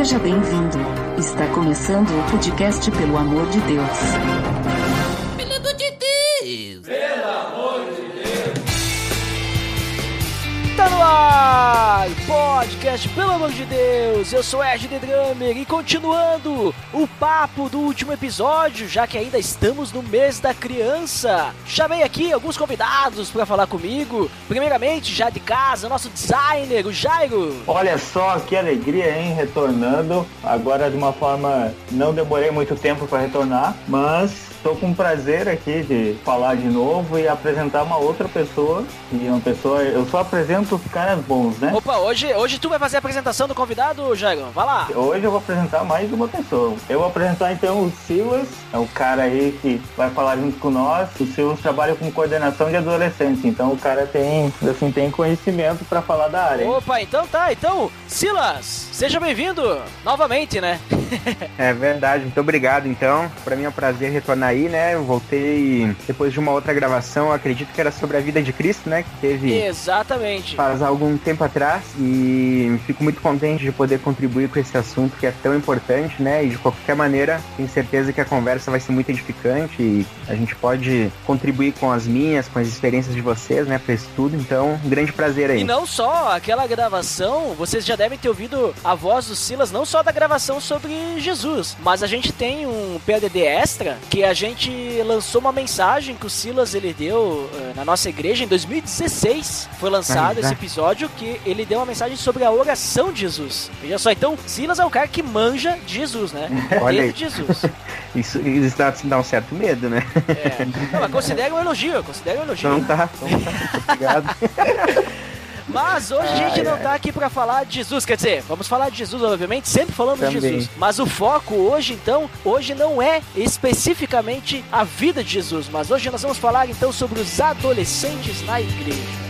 Seja bem-vindo. Está começando o podcast Pelo Amor de Deus. Pelo amor de Deus! Tá no ar! Podcast, pelo amor de Deus! Eu sou Ed The Drummer e continuando o papo do último episódio, já que ainda estamos no mês da criança. Chamei aqui alguns convidados para falar comigo. Primeiramente, já de casa, nosso designer, o Jairo. Olha só que alegria, hein? Retornando. Agora de uma forma. Não demorei muito tempo para retornar, mas Estou com prazer aqui de falar de novo e apresentar uma outra pessoa. E uma pessoa. Eu só apresento os caras bons, né? Opa, hoje, hoje tu vai fazer a apresentação do convidado, Jairo? Vai lá. Hoje eu vou apresentar mais uma pessoa. Eu vou apresentar então o Silas, é o cara aí que vai falar junto com nós. O Silas trabalha com coordenação de adolescentes, então o cara tem, assim, tem conhecimento para falar da área. Hein? Opa, então tá. Então, Silas, seja bem-vindo novamente, né? é verdade, muito obrigado então. Para mim é um prazer retornar aí, né? Eu voltei depois de uma outra gravação, acredito que era sobre a vida de Cristo, né? Que teve. Exatamente. Faz algum tempo atrás. E fico muito contente de poder contribuir com esse assunto que é tão importante, né? E de qualquer maneira, tenho certeza que a conversa vai ser muito edificante e a gente pode contribuir com as minhas, com as experiências de vocês, né? Pra isso tudo. Então, um grande prazer aí. E não só aquela gravação, vocês já devem ter ouvido a voz do Silas, não só da gravação sobre Jesus, mas a gente tem um PDD extra que a gente lançou uma mensagem que o Silas ele deu uh, na nossa igreja em 2016. Foi lançado ah, esse episódio que ele deu uma mensagem sobre a oração de Jesus. Veja só, então Silas é o cara que manja de Jesus, né? Olha aí. Jesus. isso, isso dá, dá, um certo medo, né? É. Não, mas considera um elogio, considera um elogio. Não tá, não tá. Obrigado. Mas hoje a gente não tá aqui para falar de Jesus, quer dizer, vamos falar de Jesus, obviamente, sempre falando Também. de Jesus. Mas o foco hoje, então, hoje não é especificamente a vida de Jesus, mas hoje nós vamos falar então sobre os adolescentes na igreja.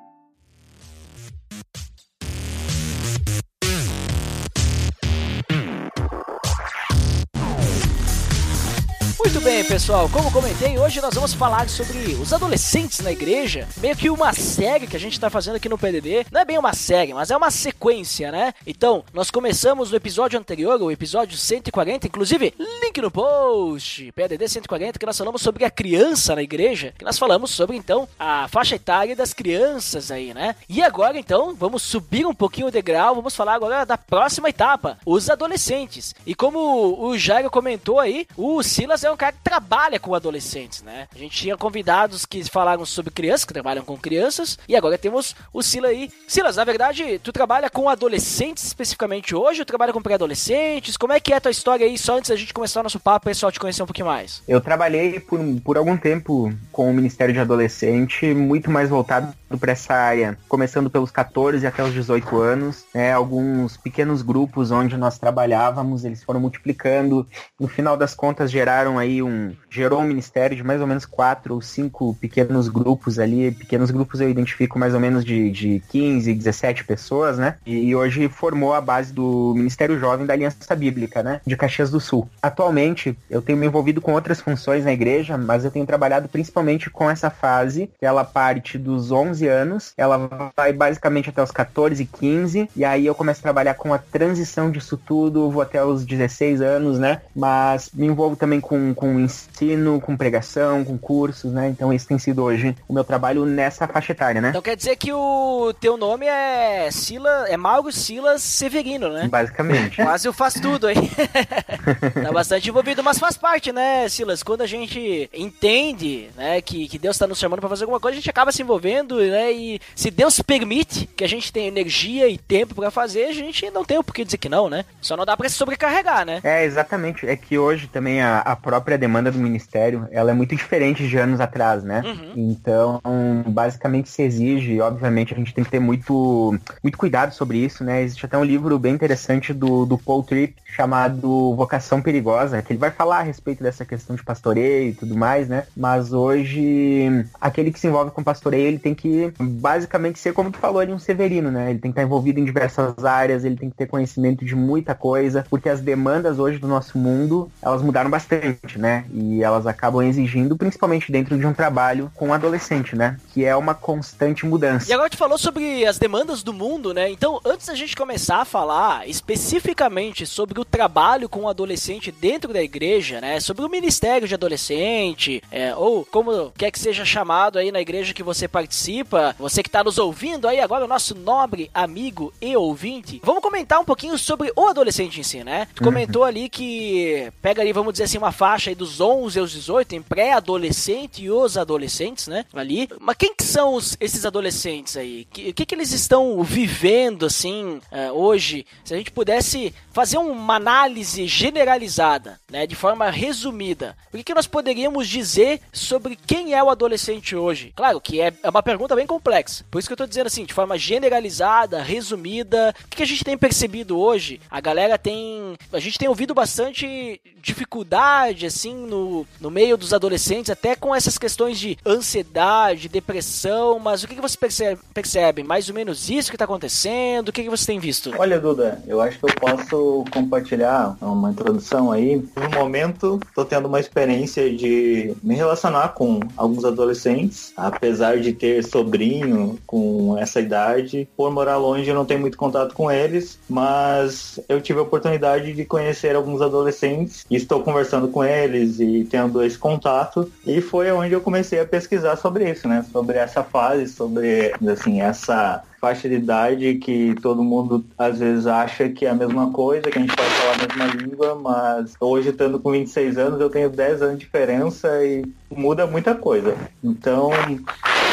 Muito bem, pessoal. Como comentei, hoje nós vamos falar sobre os adolescentes na igreja. Meio que uma série que a gente está fazendo aqui no PDD. Não é bem uma série, mas é uma sequência, né? Então, nós começamos no episódio anterior, o episódio 140, inclusive, link no post, PDD 140, que nós falamos sobre a criança na igreja. Que nós falamos sobre, então, a faixa etária das crianças aí, né? E agora, então, vamos subir um pouquinho o degrau, vamos falar agora da próxima etapa, os adolescentes. E como o Jairo comentou aí, o Silas é um trabalha com adolescentes, né? A gente tinha convidados que falaram sobre crianças, que trabalham com crianças, e agora temos o Silas aí. Silas, na verdade, tu trabalha com adolescentes especificamente hoje, ou trabalha com pré-adolescentes? Como é que é a tua história aí, só antes da gente começar o nosso papo, pessoal te conhecer um pouquinho mais? Eu trabalhei por, por algum tempo com o Ministério de Adolescente, muito mais voltado para essa área, começando pelos 14 até os 18 anos, né? Alguns pequenos grupos onde nós trabalhávamos, eles foram multiplicando, no final das contas geraram aí um gerou um ministério de mais ou menos quatro ou cinco pequenos grupos ali. Pequenos grupos eu identifico mais ou menos de, de 15, 17 pessoas, né? E, e hoje formou a base do Ministério Jovem da Aliança Bíblica, né? De Caxias do Sul. Atualmente, eu tenho me envolvido com outras funções na igreja, mas eu tenho trabalhado principalmente com essa fase, que ela parte dos 11 anos, ela vai basicamente até os 14, 15, e aí eu começo a trabalhar com a transição disso tudo, vou até os 16 anos, né? Mas me envolvo também com, com ensino, com pregação, com cursos, né? Então esse tem sido hoje o meu trabalho nessa faixa etária, né? Então quer dizer que o teu nome é Sila, é Mauro Silas Severino, né? Basicamente. Quase eu faço tudo aí. tá bastante envolvido, mas faz parte, né, Silas? Quando a gente entende, né, que, que Deus está nos chamando para fazer alguma coisa, a gente acaba se envolvendo, né? E se Deus permite que a gente tenha energia e tempo para fazer, a gente não tem o porquê dizer que não, né? Só não dá para se sobrecarregar, né? É, exatamente. É que hoje também a, a própria demanda do ministério, ela é muito diferente de anos atrás, né? Uhum. Então, basicamente se exige, obviamente a gente tem que ter muito, muito cuidado sobre isso, né? Existe até um livro bem interessante do, do Paul Tripp chamado Vocação Perigosa, que ele vai falar a respeito dessa questão de pastoreio e tudo mais, né? Mas hoje, aquele que se envolve com pastoreio, ele tem que basicamente ser, como tu falou ali, um severino, né? Ele tem que estar envolvido em diversas áreas, ele tem que ter conhecimento de muita coisa, porque as demandas hoje do nosso mundo, elas mudaram bastante, né? E elas acabam exigindo, principalmente dentro de um trabalho com adolescente, né? Que é uma constante mudança. E agora tu falou sobre as demandas do mundo, né? Então, antes da gente começar a falar especificamente sobre o trabalho com o adolescente dentro da igreja, né? Sobre o ministério de adolescente, é, ou como quer que seja chamado aí na igreja que você participa, você que está nos ouvindo aí agora, o nosso nobre amigo e ouvinte, vamos comentar um pouquinho sobre o adolescente em si, né? Tu comentou ali que pega ali, vamos dizer assim, uma faixa aí dos 11 aos 18, tem pré-adolescente e os adolescentes, né? Ali. Mas quem que são os, esses adolescentes aí? O que, que, que eles estão vivendo, assim, é, hoje? Se a gente pudesse fazer uma análise generalizada, né, de forma resumida, o que, que nós poderíamos dizer sobre quem é o adolescente hoje? Claro que é, é uma pergunta bem complexa, por isso que eu estou dizendo assim, de forma generalizada, resumida, o que, a gente tem percebido hoje? A galera tem, a gente tem ouvido bastante dificuldade, assim, no, no meio dos adolescentes, até com essas questões de ansiedade, depressão, mas o que, que você percebe, percebe? Mais ou menos isso que está acontecendo? O que, que você tem visto? Olha, Duda, eu acho que eu posso compartilhar uma introdução aí. No momento, estou tendo uma experiência de me relacionar com alguns adolescentes, apesar de ter sobrinho com essa idade. Por morar longe, eu não tenho muito contato com eles, mas eu tive a oportunidade de conhecer alguns adolescentes e estou conversando com eles e tendo esse contato. E foi onde eu comecei a pesquisar sobre isso, né? Sobre essa fase, sobre assim essa faixa de idade que todo mundo às vezes acha que é a mesma coisa, que a gente pode falar a mesma língua, mas hoje estando com 26 anos eu tenho 10 anos de diferença e muda muita coisa. Então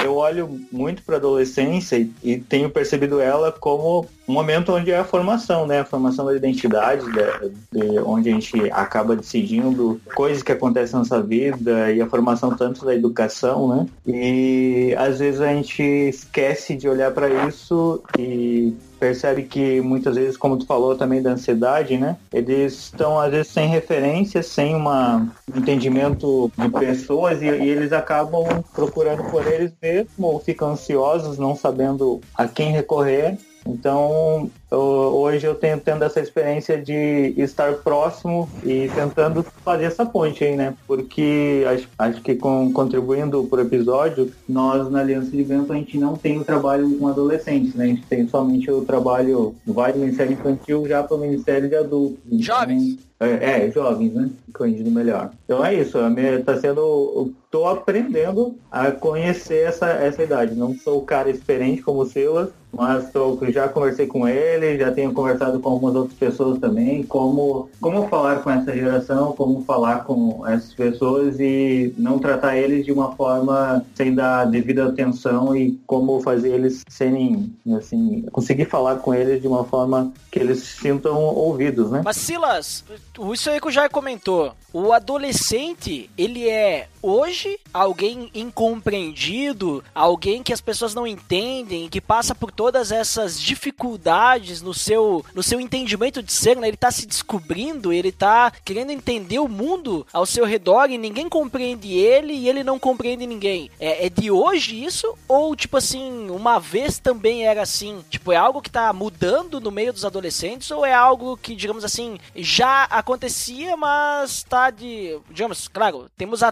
eu olho muito para adolescência e, e, tenho percebido ela como um momento onde é a formação, né? A formação da identidade, de, de onde a gente acaba decidindo coisas que acontecem na nossa vida e a formação tanto da educação, né? E às vezes a gente esquece de olhar para isso e percebe que muitas vezes, como tu falou também da ansiedade, né? Eles estão às vezes sem referência, sem um entendimento de pessoas e, e, eles acabam procurando por eles mesmo ou ficam ansiosos, não sabendo a quem recorrer então, eu, hoje eu tenho tendo essa experiência de estar próximo e tentando fazer essa ponte aí, né? Porque acho, acho que com, contribuindo para o episódio, nós na Aliança de Vento a gente não tem o trabalho com adolescentes, né? A gente tem somente o trabalho, vai do Ministério Infantil já para o Ministério de Adultos. Então, Jovens. É, é, jovens, né? Corrigindo melhor. Então é isso, está sendo. Estou aprendendo a conhecer essa, essa idade. Não sou o cara experiente como o Silas, mas tô, já conversei com ele, já tenho conversado com algumas outras pessoas também, como, como falar com essa geração, como falar com essas pessoas e não tratar eles de uma forma sem dar devida atenção e como fazer eles serem, assim, conseguir falar com eles de uma forma que eles sintam ouvidos, né? Mas Silas, isso aí que o Jair comentou, o adolescente, ele é hoje alguém incompreendido, alguém que as pessoas não entendem, que passa por todas essas dificuldades no seu, no seu entendimento de ser, né? Ele tá se descobrindo, ele tá querendo entender o mundo ao seu redor e ninguém compreende ele e ele não compreende ninguém. É, é de hoje isso? Ou, tipo assim, uma vez também era assim? Tipo, é algo que tá mudando no meio dos adolescentes ou é algo que, digamos assim, já acontecia, mas tá de. Digamos, claro, temos a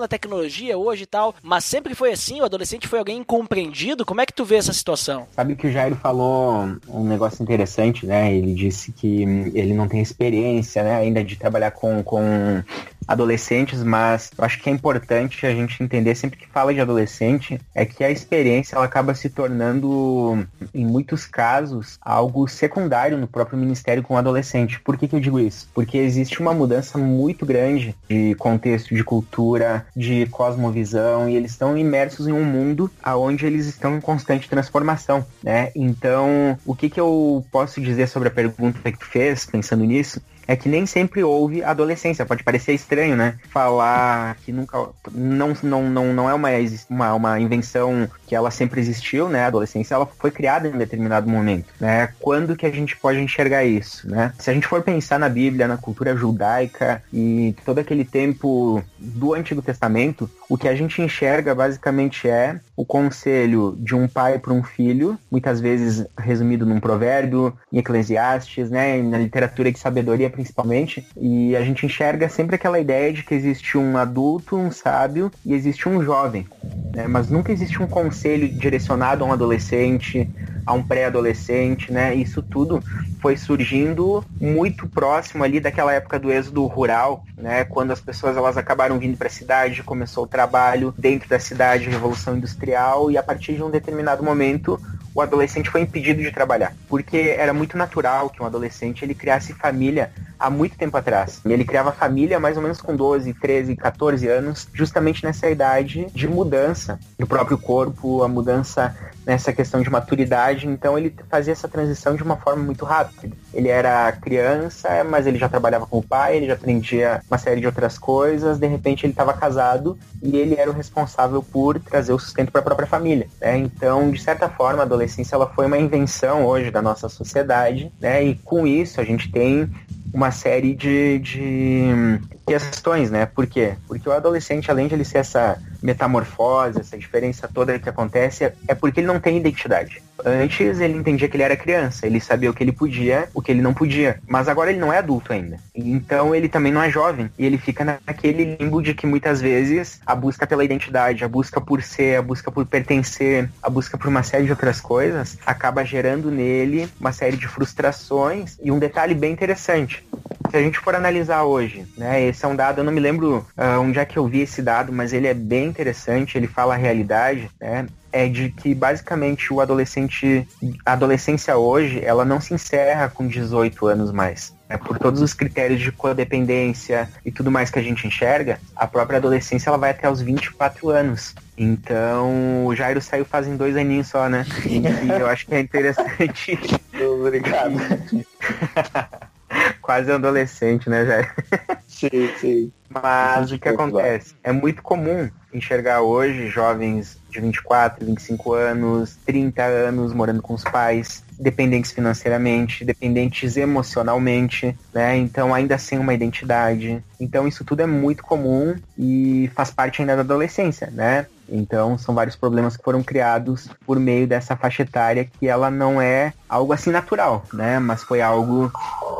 da tecnologia hoje e tal, mas sempre foi assim? O adolescente foi alguém incompreendido? Como é que tu vê essa situação? Sabe que o Jairo falou um negócio interessante, né? Ele disse que ele não tem experiência, né, ainda de trabalhar com, com adolescentes, mas eu acho que é importante a gente entender sempre que fala de adolescente é que a experiência ela acaba se tornando, em muitos casos, algo secundário no próprio ministério com o adolescente. Por que, que eu digo isso? Porque existe uma mudança muito grande de contexto, de cultura, de cosmovisão e eles estão imersos em um mundo aonde eles estão em constante transformação, né? Então, o que, que eu posso dizer sobre a pergunta que tu fez, pensando nisso, é que nem sempre houve adolescência. Pode parecer estranho, né? Falar que nunca. Não, não, não, não é uma, uma, uma invenção que ela sempre existiu, né? A adolescência ela foi criada em determinado momento, né? Quando que a gente pode enxergar isso, né? Se a gente for pensar na Bíblia, na cultura judaica e todo aquele tempo do Antigo Testamento, o que a gente enxerga basicamente é o conselho de um pai para um filho, muitas vezes resumido num provérbio, em Eclesiastes, né? Na literatura de sabedoria principalmente, e a gente enxerga sempre aquela ideia de que existe um adulto, um sábio e existe um jovem, né? mas nunca existe um conselho direcionado a um adolescente, a um pré-adolescente, né? Isso tudo foi surgindo muito próximo ali daquela época do êxodo rural, né? Quando as pessoas elas acabaram vindo para a cidade, começou o trabalho dentro da cidade, revolução industrial e a partir de um determinado momento o adolescente foi impedido de trabalhar, porque era muito natural que um adolescente ele criasse família há muito tempo atrás. Ele criava família mais ou menos com 12, 13, 14 anos, justamente nessa idade de mudança do próprio corpo, a mudança nessa questão de maturidade, então ele fazia essa transição de uma forma muito rápida. Ele era criança, mas ele já trabalhava com o pai, ele já aprendia uma série de outras coisas, de repente ele estava casado e ele era o responsável por trazer o sustento para a própria família. Né? Então, de certa forma, a adolescência ela foi uma invenção hoje da nossa sociedade, né? e com isso a gente tem uma série de, de questões, né? Por quê? Porque o adolescente, além de ele ser essa metamorfose, essa diferença toda que acontece, é porque ele não tem identidade. Antes ele entendia que ele era criança, ele sabia o que ele podia, o que ele não podia. Mas agora ele não é adulto ainda. Então ele também não é jovem. E ele fica naquele limbo de que muitas vezes a busca pela identidade, a busca por ser, a busca por pertencer, a busca por uma série de outras coisas, acaba gerando nele uma série de frustrações. E um detalhe bem interessante. Se a gente for analisar hoje, né, esse é um dado, eu não me lembro uh, onde é que eu vi esse dado, mas ele é bem interessante, ele fala a realidade, né? é de que basicamente o adolescente, a adolescência hoje, ela não se encerra com 18 anos mais. É, por todos os critérios de codependência e tudo mais que a gente enxerga, a própria adolescência ela vai até os 24 anos. Então, o Jairo saiu fazem dois aninhos só, né? E eu acho que é interessante. Obrigado. Quase adolescente, né, Jairo? Sim, sim. Mas o que acontece? É muito comum enxergar hoje jovens de 24, 25 anos, 30 anos morando com os pais, dependentes financeiramente, dependentes emocionalmente, né? Então ainda sem uma identidade. Então isso tudo é muito comum e faz parte ainda da adolescência, né? Então são vários problemas que foram criados por meio dessa faixa etária que ela não é algo assim natural, né? Mas foi algo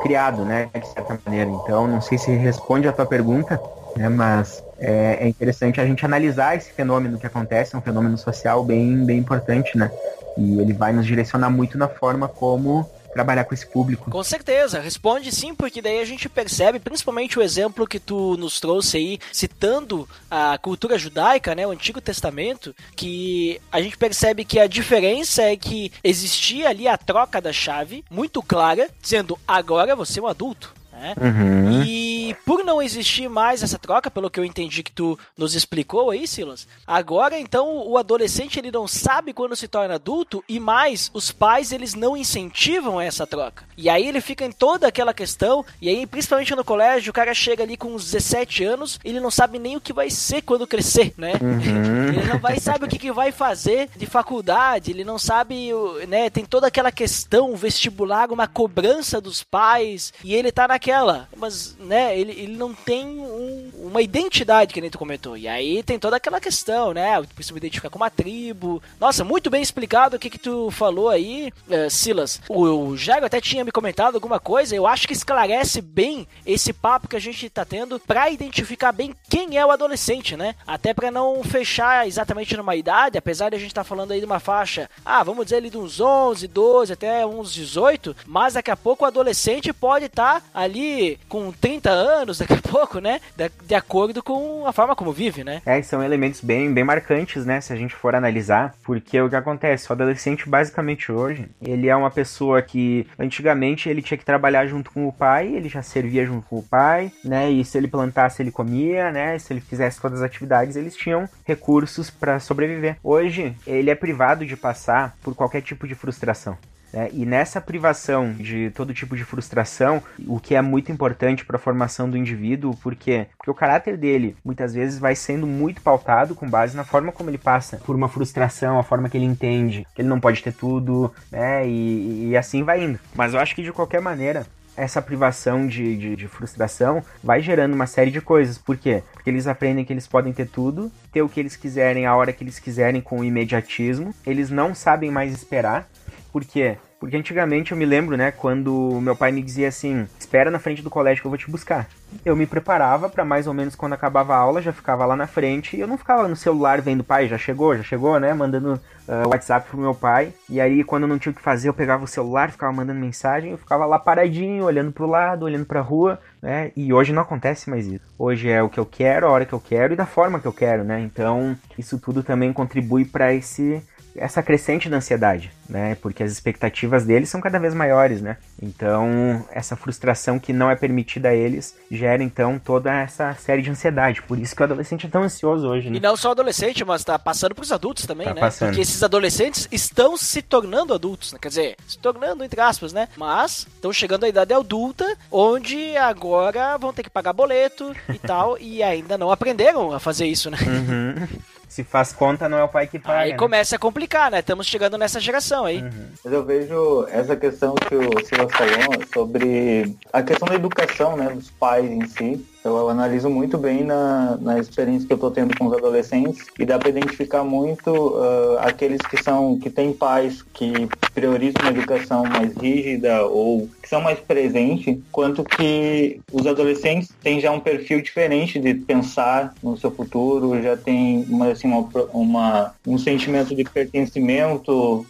criado, né? De certa maneira. Então não sei se responde a tua pergunta, né? Mas é, é interessante a gente analisar esse fenômeno que acontece, é um fenômeno social bem, bem importante, né? E ele vai nos direcionar muito na forma como trabalhar com esse público. Com certeza, responde sim, porque daí a gente percebe, principalmente o exemplo que tu nos trouxe aí, citando a cultura judaica, né, o Antigo Testamento, que a gente percebe que a diferença é que existia ali a troca da chave, muito clara, dizendo agora você é um adulto né? Uhum. E por não existir mais essa troca, pelo que eu entendi que tu nos explicou aí, Silas, agora então o adolescente ele não sabe quando se torna adulto e mais os pais eles não incentivam essa troca. E aí ele fica em toda aquela questão, e aí principalmente no colégio, o cara chega ali com uns 17 anos, ele não sabe nem o que vai ser quando crescer, né? Uhum. Ele não vai sabe o que, que vai fazer de faculdade, ele não sabe, né, tem toda aquela questão vestibular, uma cobrança dos pais, e ele tá naquela aquela, mas, né, ele, ele não tem um, uma identidade que nem tu comentou. E aí tem toda aquela questão, né? Eu preciso me identificar com uma tribo. Nossa, muito bem explicado o que que tu falou aí, uh, Silas. O, o Jairo até tinha me comentado alguma coisa, eu acho que esclarece bem esse papo que a gente tá tendo para identificar bem quem é o adolescente, né? Até para não fechar exatamente numa idade, apesar de a gente estar tá falando aí de uma faixa, ah, vamos dizer ali de uns 11, 12 até uns 18, mas daqui a pouco o adolescente pode estar tá ali com 30 anos, daqui a pouco, né? De, de, acordo com a forma como vive, né? É, são elementos bem, bem marcantes, né? Se a gente for analisar, porque o que acontece? O adolescente, basicamente hoje, ele é uma pessoa que antigamente ele tinha que trabalhar junto com o pai, ele já servia junto com o pai, né? E se ele plantasse, ele comia, né? Se ele fizesse todas as atividades, eles tinham recursos para sobreviver. Hoje, ele é privado de passar por qualquer tipo de frustração. É, e nessa privação de todo tipo de frustração, o que é muito importante para a formação do indivíduo, porque porque o caráter dele muitas vezes vai sendo muito pautado com base na forma como ele passa por uma frustração, a forma que ele entende que ele não pode ter tudo, né? E, e assim vai indo. Mas eu acho que de qualquer maneira essa privação de, de, de, frustração vai gerando uma série de coisas. Por quê? Porque eles aprendem que eles podem ter tudo, ter o que eles quiserem a hora que eles quiserem com imediatismo. Eles não sabem mais esperar. Por quê? Porque antigamente eu me lembro, né, quando meu pai me dizia assim: espera na frente do colégio que eu vou te buscar. Eu me preparava para mais ou menos quando acabava a aula, já ficava lá na frente e eu não ficava no celular vendo, pai, já chegou, já chegou, né, mandando uh, WhatsApp pro meu pai. E aí, quando eu não tinha o que fazer, eu pegava o celular, ficava mandando mensagem, eu ficava lá paradinho, olhando pro lado, olhando pra rua, né, e hoje não acontece mais isso. Hoje é o que eu quero, a hora que eu quero e da forma que eu quero, né, então isso tudo também contribui para esse essa crescente da ansiedade, né? Porque as expectativas deles são cada vez maiores, né? Então, essa frustração que não é permitida a eles gera então toda essa série de ansiedade. Por isso que o adolescente é tão ansioso hoje, né? E não só o adolescente, mas tá passando pros adultos também, tá né? Passando. Porque esses adolescentes estão se tornando adultos, né? Quer dizer, se tornando entre aspas, né? Mas estão chegando à idade adulta, onde agora vão ter que pagar boleto e tal, e ainda não aprenderam a fazer isso, né? Uhum se faz conta, não é o pai que paga. Aí né? começa a complicar, né? Estamos chegando nessa geração aí. Uhum. Mas eu vejo essa questão que o Silas falou sobre a questão da educação, né, dos pais em si. Eu analiso muito bem na, na experiência que eu estou tendo com os adolescentes e dá para identificar muito uh, aqueles que são que têm pais que priorizam uma educação mais rígida ou que são mais presentes, quanto que os adolescentes têm já um perfil diferente de pensar no seu futuro, já tem uma, assim, uma, uma um sentimento de pertencimento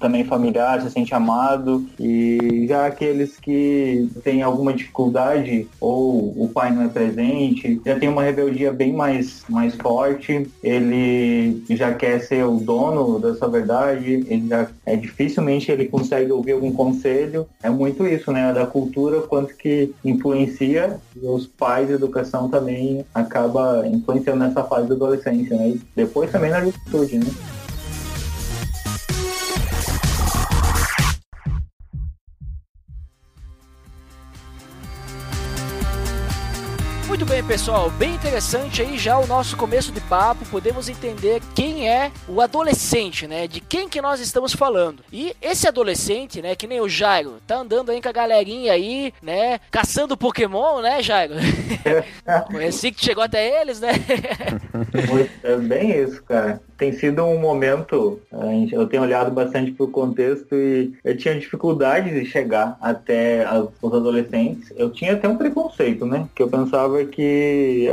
também familiar, se sente amado e já aqueles que têm alguma dificuldade ou o pai não é presente, já tem uma rebeldia bem mais, mais forte, ele já quer ser o dono da sua verdade, ele já, é dificilmente ele consegue ouvir algum conselho. É muito isso, né? Da cultura, quanto que influencia e os pais educação também acaba influenciando nessa fase da adolescência, né? E depois também na juventude, né? Pessoal, bem interessante aí já o nosso começo de papo, podemos entender quem é o adolescente, né? De quem que nós estamos falando. E esse adolescente, né, que nem o Jairo, tá andando aí com a galerinha aí, né, caçando Pokémon, né, Jairo? assim que chegou até eles, né? é bem isso, cara tem sido um momento, eu tenho olhado bastante para o contexto e eu tinha dificuldade de chegar até os adolescentes. Eu tinha até um preconceito, né? Que eu pensava que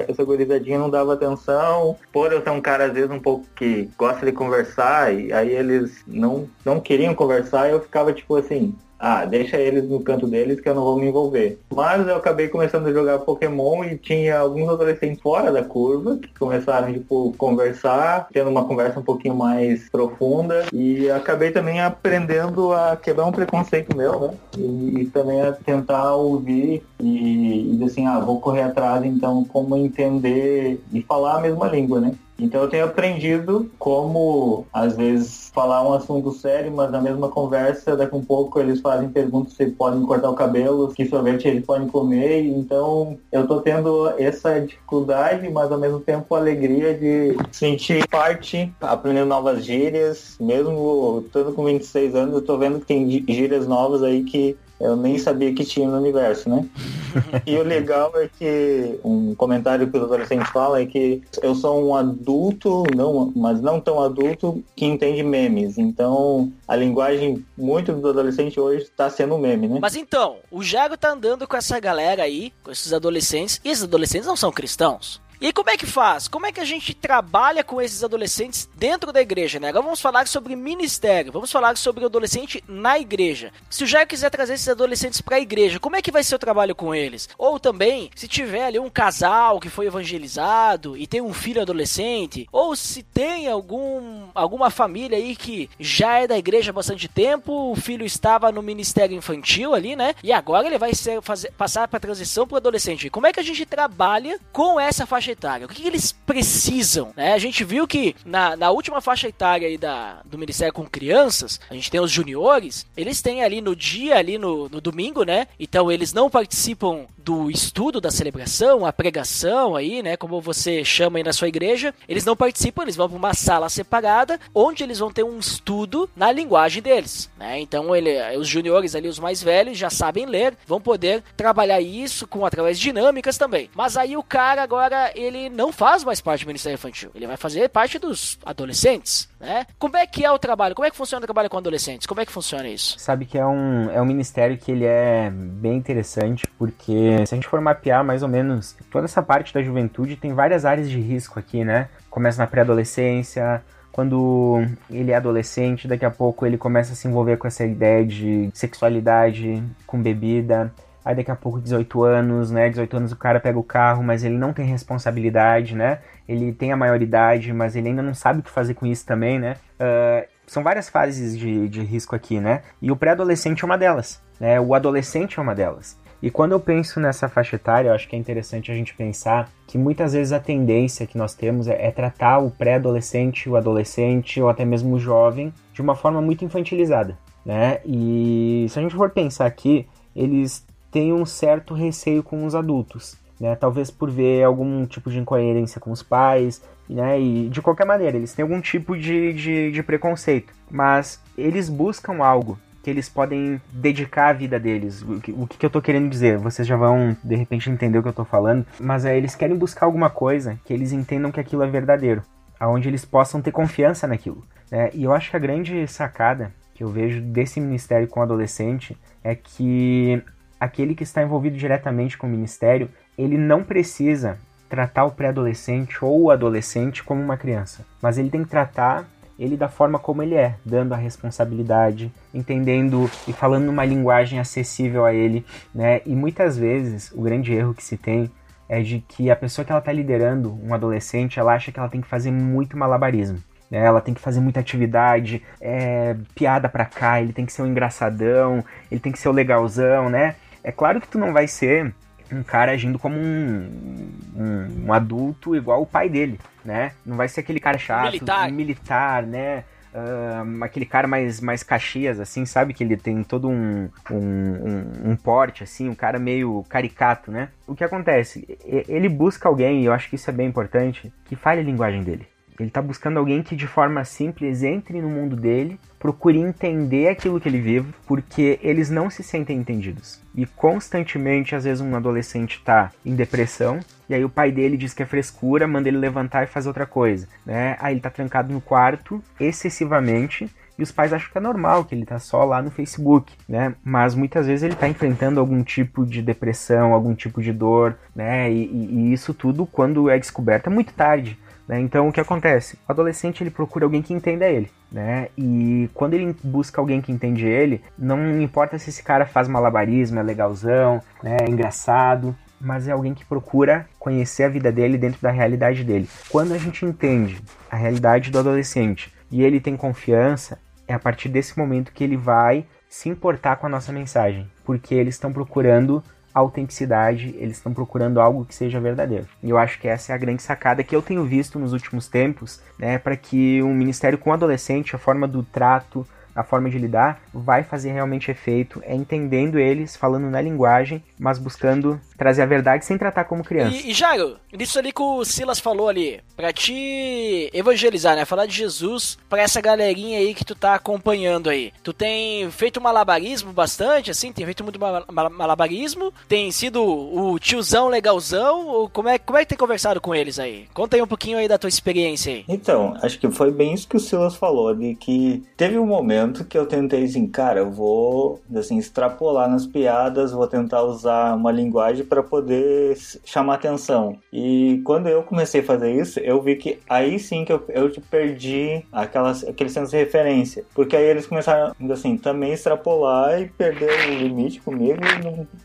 essa gurizadinha não dava atenção, por eu ser um cara às vezes um pouco que gosta de conversar e aí eles não, não queriam conversar eu ficava tipo assim, ah, deixa eles no canto deles que eu não vou me envolver. Mas eu acabei começando a jogar Pokémon e tinha alguns adolescentes fora da curva que começaram, tipo, conversar, tendo uma conversa um pouquinho mais profunda e acabei também aprendendo a quebrar um preconceito meu, né? E, e também a tentar ouvir e, e assim, ah, vou correr atrás então como entender e falar a mesma língua, né? Então eu tenho aprendido como, às vezes, falar um assunto sério, mas na mesma conversa, daqui um pouco eles fazem perguntas se podem cortar o cabelo, que sorvete eles podem comer. Então eu tô tendo essa dificuldade, mas ao mesmo tempo a alegria de sentir parte, aprendendo novas gírias. Mesmo estando com 26 anos, eu tô vendo que tem gírias novas aí que eu nem sabia que tinha no universo, né? E o legal é que um comentário que os adolescentes falam é que eu sou um adulto, não, mas não tão adulto, que entende memes. Então, a linguagem muito do adolescente hoje está sendo meme, né? Mas então, o Jago tá andando com essa galera aí, com esses adolescentes, e esses adolescentes não são cristãos. E como é que faz? Como é que a gente trabalha com esses adolescentes dentro da igreja, né? Agora vamos falar sobre ministério, vamos falar sobre o adolescente na igreja. Se o Jair quiser trazer esses adolescentes para a igreja, como é que vai ser o trabalho com eles? Ou também, se tiver ali um casal que foi evangelizado e tem um filho adolescente, ou se tem algum alguma família aí que já é da igreja há bastante tempo, o filho estava no ministério infantil ali, né? E agora ele vai ser, fazer, passar para transição para o adolescente. Como é que a gente trabalha com essa faixa etária? O que, que eles precisam? Né? A gente viu que na, na última faixa etária aí da, do Ministério com Crianças, a gente tem os juniores, eles têm ali no dia, ali no, no domingo, né? Então eles não participam do estudo da celebração, a pregação aí, né? Como você chama aí na sua igreja, eles não participam, eles vão para uma sala separada, onde eles vão ter um estudo na linguagem deles, né? Então ele, os juniores ali, os mais velhos, já sabem ler, vão poder trabalhar isso com através de dinâmicas também. Mas aí o cara agora ele não faz mais parte do Ministério Infantil, ele vai fazer parte dos adolescentes, né? Como é que é o trabalho? Como é que funciona o trabalho com adolescentes? Como é que funciona isso? Sabe que é um, é um ministério que ele é bem interessante, porque se a gente for mapear mais ou menos toda essa parte da juventude, tem várias áreas de risco aqui, né? Começa na pré-adolescência, quando ele é adolescente, daqui a pouco ele começa a se envolver com essa ideia de sexualidade, com bebida. Aí daqui a pouco 18 anos, né? 18 anos o cara pega o carro, mas ele não tem responsabilidade, né? Ele tem a maioridade, mas ele ainda não sabe o que fazer com isso também, né? Uh, são várias fases de, de risco aqui, né? E o pré-adolescente é uma delas, né? O adolescente é uma delas. E quando eu penso nessa faixa etária, eu acho que é interessante a gente pensar que muitas vezes a tendência que nós temos é, é tratar o pré-adolescente, o adolescente ou até mesmo o jovem de uma forma muito infantilizada, né? E se a gente for pensar aqui, eles têm um certo receio com os adultos, né? Talvez por ver algum tipo de incoerência com os pais, né? E de qualquer maneira, eles têm algum tipo de, de, de preconceito, mas eles buscam algo que eles podem dedicar a vida deles. O que, o que eu tô querendo dizer? Vocês já vão, de repente, entender o que eu tô falando, mas é, eles querem buscar alguma coisa que eles entendam que aquilo é verdadeiro, aonde eles possam ter confiança naquilo. Né? E eu acho que a grande sacada que eu vejo desse ministério com adolescente é que aquele que está envolvido diretamente com o ministério, ele não precisa tratar o pré-adolescente ou o adolescente como uma criança, mas ele tem que tratar ele da forma como ele é, dando a responsabilidade, entendendo e falando numa linguagem acessível a ele, né? E muitas vezes o grande erro que se tem é de que a pessoa que ela está liderando, um adolescente, ela acha que ela tem que fazer muito malabarismo. Né? Ela tem que fazer muita atividade, é, piada pra cá, ele tem que ser um engraçadão, ele tem que ser o legalzão, né? É claro que tu não vai ser um cara agindo como um, um, um, adulto igual o pai dele, né? Não vai ser aquele cara chato, militar, militar né? Uh, aquele cara mais, mais caxias, assim, sabe? Que ele tem todo um, um, um, um, porte, assim, um cara meio caricato, né? O que acontece? Ele busca alguém, e eu acho que isso é bem importante, que fale a linguagem dele. Ele está buscando alguém que de forma simples entre no mundo dele, procure entender aquilo que ele vive, porque eles não se sentem entendidos. E constantemente, às vezes, um adolescente está em depressão, e aí o pai dele diz que é frescura, manda ele levantar e fazer outra coisa, né? Aí ele está trancado no quarto excessivamente, e os pais acham que é normal, que ele tá só lá no Facebook, né? Mas muitas vezes ele tá enfrentando algum tipo de depressão, algum tipo de dor, né? E, e, e isso tudo, quando é descoberto, é muito tarde. Né? Então o que acontece? O adolescente ele procura alguém que entenda ele. Né? E quando ele busca alguém que entende ele, não importa se esse cara faz malabarismo, é legalzão, né? é engraçado, mas é alguém que procura conhecer a vida dele dentro da realidade dele. Quando a gente entende a realidade do adolescente e ele tem confiança, é a partir desse momento que ele vai se importar com a nossa mensagem, porque eles estão procurando autenticidade, eles estão procurando algo que seja verdadeiro. E eu acho que essa é a grande sacada que eu tenho visto nos últimos tempos, né, para que um ministério com adolescente, a forma do trato, a forma de lidar, vai fazer realmente efeito, é entendendo eles, falando na linguagem, mas buscando trazer a verdade sem tratar como criança. E, e Jairo, nisso ali que o Silas falou ali, pra te evangelizar, né? Falar de Jesus pra essa galerinha aí que tu tá acompanhando aí. Tu tem feito malabarismo bastante, assim? Tem feito muito malabarismo? Tem sido o tiozão legalzão? Ou como é, como é que tem conversado com eles aí? Conta aí um pouquinho aí da tua experiência aí. Então, acho que foi bem isso que o Silas falou, de que teve um momento que eu tentei assim, cara, eu vou assim, extrapolar nas piadas, vou tentar usar uma linguagem para poder chamar atenção. E quando eu comecei a fazer isso, eu vi que aí sim que eu, eu perdi aquelas, aquele senso de referência. Porque aí eles começaram, assim, também extrapolar e perder o limite comigo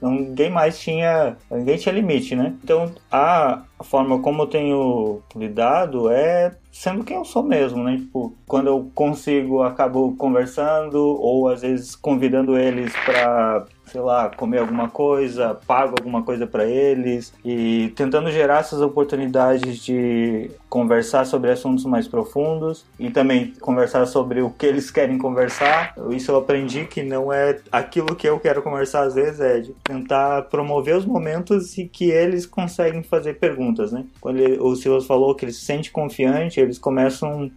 não, ninguém mais tinha. Ninguém tinha limite, né? Então a, a forma como eu tenho lidado é sendo quem eu sou mesmo, né? Tipo, quando eu consigo, acabo conversando ou às vezes convidando eles para sei lá, comer alguma coisa, pago alguma coisa para eles e tentando gerar essas oportunidades de conversar sobre assuntos mais profundos e também conversar sobre o que eles querem conversar. Isso eu aprendi que não é aquilo que eu quero conversar às vezes, é de tentar promover os momentos e que eles conseguem fazer perguntas, né? Quando ele, o Silas falou que ele se sente confiante, eles começam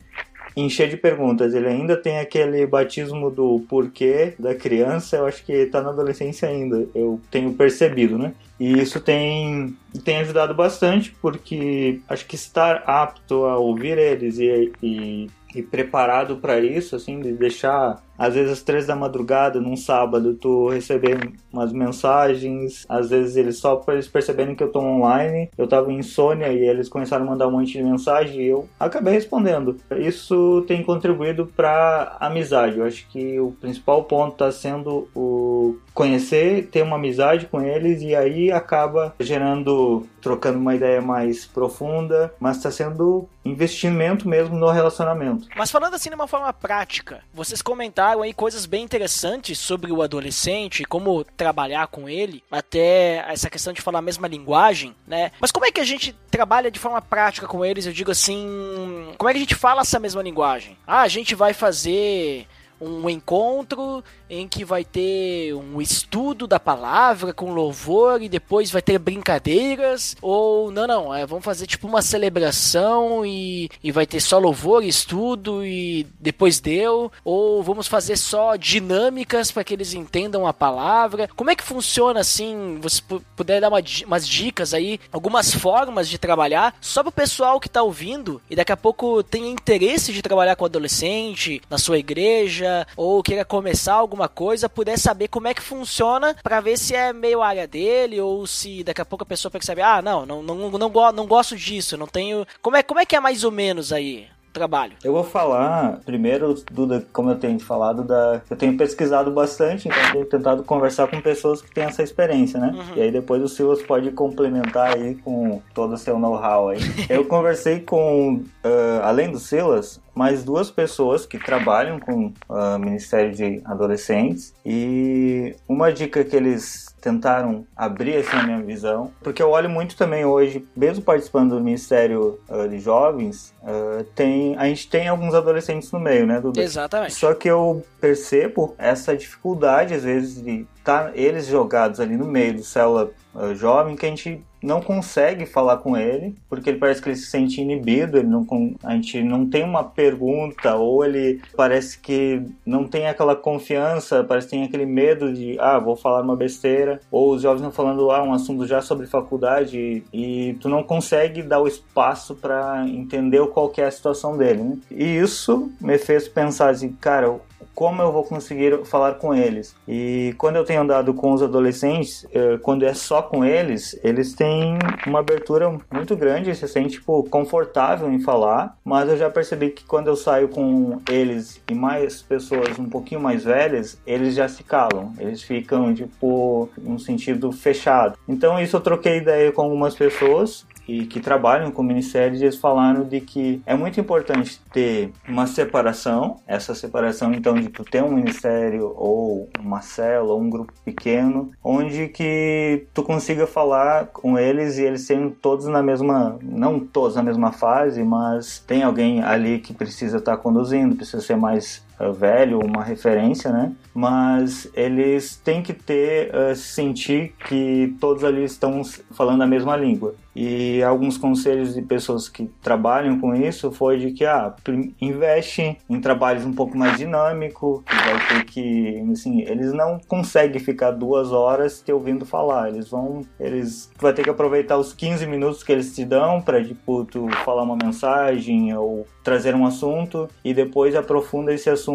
encher de perguntas. Ele ainda tem aquele batismo do porquê da criança, eu acho que está na adolescência ainda, eu tenho percebido, né? E isso tem, tem ajudado bastante, porque acho que estar apto a ouvir eles e, e, e preparado para isso, assim, de deixar às vezes às três da madrugada, num sábado, tu receber umas mensagens, às vezes eles só eles perceberem que eu tô online, eu tava insônia e eles começaram a mandar um monte de mensagem e eu acabei respondendo. Isso tem contribuído para amizade. Eu acho que o principal ponto tá sendo o conhecer, ter uma amizade com eles e aí acaba gerando, trocando uma ideia mais profunda, mas está sendo investimento mesmo no relacionamento. Mas falando assim de uma forma prática, vocês comentaram comentaram aí coisas bem interessantes sobre o adolescente, como trabalhar com ele, até essa questão de falar a mesma linguagem, né? Mas como é que a gente trabalha de forma prática com eles? Eu digo assim, como é que a gente fala essa mesma linguagem? Ah, a gente vai fazer um encontro em que vai ter um estudo da palavra com louvor e depois vai ter brincadeiras ou não não é, vamos fazer tipo uma celebração e, e vai ter só louvor estudo e depois deu? Ou vamos fazer só dinâmicas para que eles entendam a palavra? Como é que funciona assim você puder dar uma, umas dicas aí algumas formas de trabalhar só para o pessoal que está ouvindo e daqui a pouco tem interesse de trabalhar com adolescente na sua igreja ou queira começar alguma coisa, puder saber como é que funciona para ver se é meio área dele ou se daqui a pouco a pessoa percebe, ah, não, não, não, não, não, não gosto disso, não tenho. Como é, como é que é mais ou menos aí? trabalho? Eu vou falar primeiro, Duda, como eu tenho falado, da, eu tenho pesquisado bastante, então tenho tentado conversar com pessoas que têm essa experiência, né? Uhum. E aí depois o Silas pode complementar aí com todo o seu know-how aí. eu conversei com, uh, além do Silas, mais duas pessoas que trabalham com o uh, Ministério de Adolescentes e uma dica que eles tentaram abrir assim a minha visão, porque eu olho muito também hoje, mesmo participando do Ministério uh, de Jovens, uh, tem a gente tem alguns adolescentes no meio, né, Duda? Exatamente. Só que eu percebo essa dificuldade às vezes de tá eles jogados ali no meio do célula uh, jovem que a gente não consegue falar com ele, porque ele parece que ele se sente inibido, ele não, a gente não tem uma pergunta, ou ele parece que não tem aquela confiança, parece que tem aquele medo de, ah, vou falar uma besteira, ou os jovens estão falando, ah, um assunto já sobre faculdade, e, e tu não consegue dar o espaço para entender qual é a situação dele, né? E isso me fez pensar assim, cara, como eu vou conseguir falar com eles. E quando eu tenho andado com os adolescentes, eh, quando é só com eles, eles têm uma abertura muito grande, se sentem tipo confortável em falar, mas eu já percebi que quando eu saio com eles e mais pessoas um pouquinho mais velhas, eles já se calam, eles ficam tipo num sentido fechado. Então isso eu troquei ideia com algumas pessoas e que trabalham com ministérios, eles falaram de que é muito importante ter uma separação, essa separação então de tu ter um ministério ou uma célula ou um grupo pequeno, onde que tu consiga falar com eles e eles sendo todos na mesma, não todos na mesma fase, mas tem alguém ali que precisa estar tá conduzindo, precisa ser mais velho, uma referência, né? Mas eles têm que ter, uh, sentir que todos ali estão falando a mesma língua. E alguns conselhos de pessoas que trabalham com isso foi de que, ah, investe em trabalhos um pouco mais dinâmico, vai ter que, assim, eles não conseguem ficar duas horas te ouvindo falar, eles vão, eles vai ter que aproveitar os 15 minutos que eles te dão para tipo, tu falar uma mensagem ou trazer um assunto e depois aprofunda esse assunto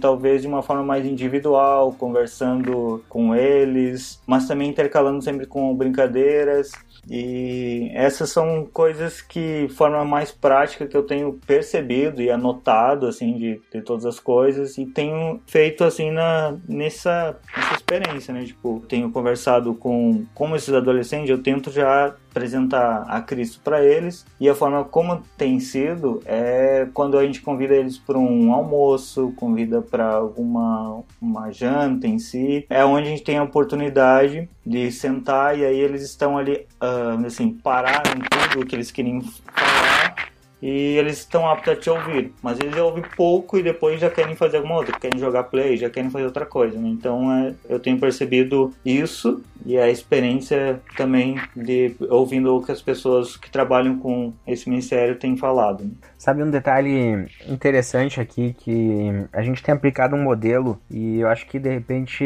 talvez de uma forma mais individual, conversando com eles, mas também intercalando sempre com brincadeiras e essas são coisas que, de forma mais prática, que eu tenho percebido e anotado, assim, de, de todas as coisas, e tenho feito, assim, na, nessa, nessa experiência, né? Tipo, tenho conversado com, com esses adolescentes, eu tento já apresentar a Cristo para eles e a forma como tem sido é quando a gente convida eles para um almoço, convida para alguma uma janta em si, é onde a gente tem a oportunidade de sentar e aí eles estão ali uh, assim pararam tudo o que eles queriam falar e eles estão aptos a te ouvir, mas eles ouvem pouco e depois já querem fazer alguma outra, querem jogar play, já querem fazer outra coisa. Né? Então é, eu tenho percebido isso e a experiência também de ouvindo o que as pessoas que trabalham com esse ministério têm falado. Né? Sabe um detalhe interessante aqui que a gente tem aplicado um modelo e eu acho que de repente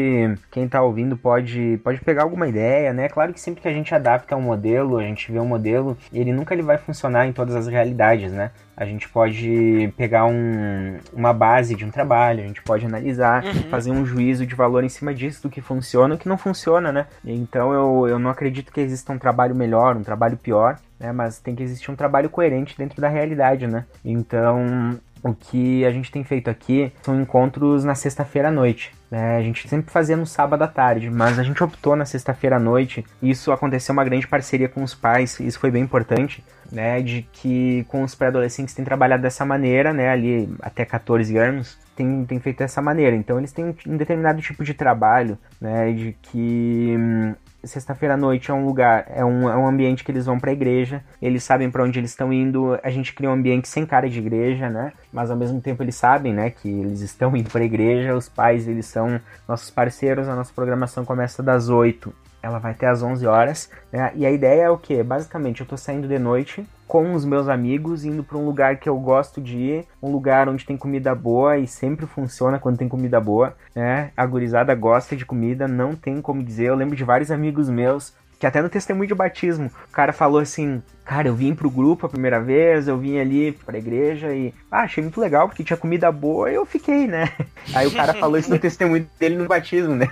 quem está ouvindo pode, pode pegar alguma ideia, né? Claro que sempre que a gente adapta um modelo, a gente vê um modelo, ele nunca ele vai funcionar em todas as realidades, né? A gente pode pegar um, uma base de um trabalho, a gente pode analisar, uhum. fazer um juízo de valor em cima disso, do que funciona e o que não funciona, né? Então eu, eu não acredito que exista um trabalho melhor, um trabalho pior, né? Mas tem que existir um trabalho coerente dentro da realidade, né? Então o que a gente tem feito aqui são encontros na sexta-feira à noite. Né? A gente sempre fazia no sábado à tarde, mas a gente optou na sexta-feira à noite. Isso aconteceu uma grande parceria com os pais, isso foi bem importante, né? De que com os pré-adolescentes tem trabalhado dessa maneira, né? Ali até 14 anos, tem, tem feito dessa maneira. Então eles têm um determinado tipo de trabalho, né? De que hum, sexta-feira à noite é um lugar, é um, é um ambiente que eles vão para a igreja, eles sabem para onde eles estão indo, a gente cria um ambiente sem cara de igreja, né? Mas ao mesmo tempo eles sabem, né, que eles estão indo para a igreja, os pais eles são nossos parceiros, a nossa programação começa das 8 ela vai até às 11 horas, né? E a ideia é o que? Basicamente, eu tô saindo de noite com os meus amigos, indo para um lugar que eu gosto de ir, um lugar onde tem comida boa e sempre funciona quando tem comida boa, né? A gurizada gosta de comida, não tem como dizer. Eu lembro de vários amigos meus que até no testemunho de batismo, o cara falou assim: Cara, eu vim pro grupo a primeira vez, eu vim ali pra igreja e ah, achei muito legal porque tinha comida boa e eu fiquei, né? Aí o cara falou isso no testemunho dele no batismo, né?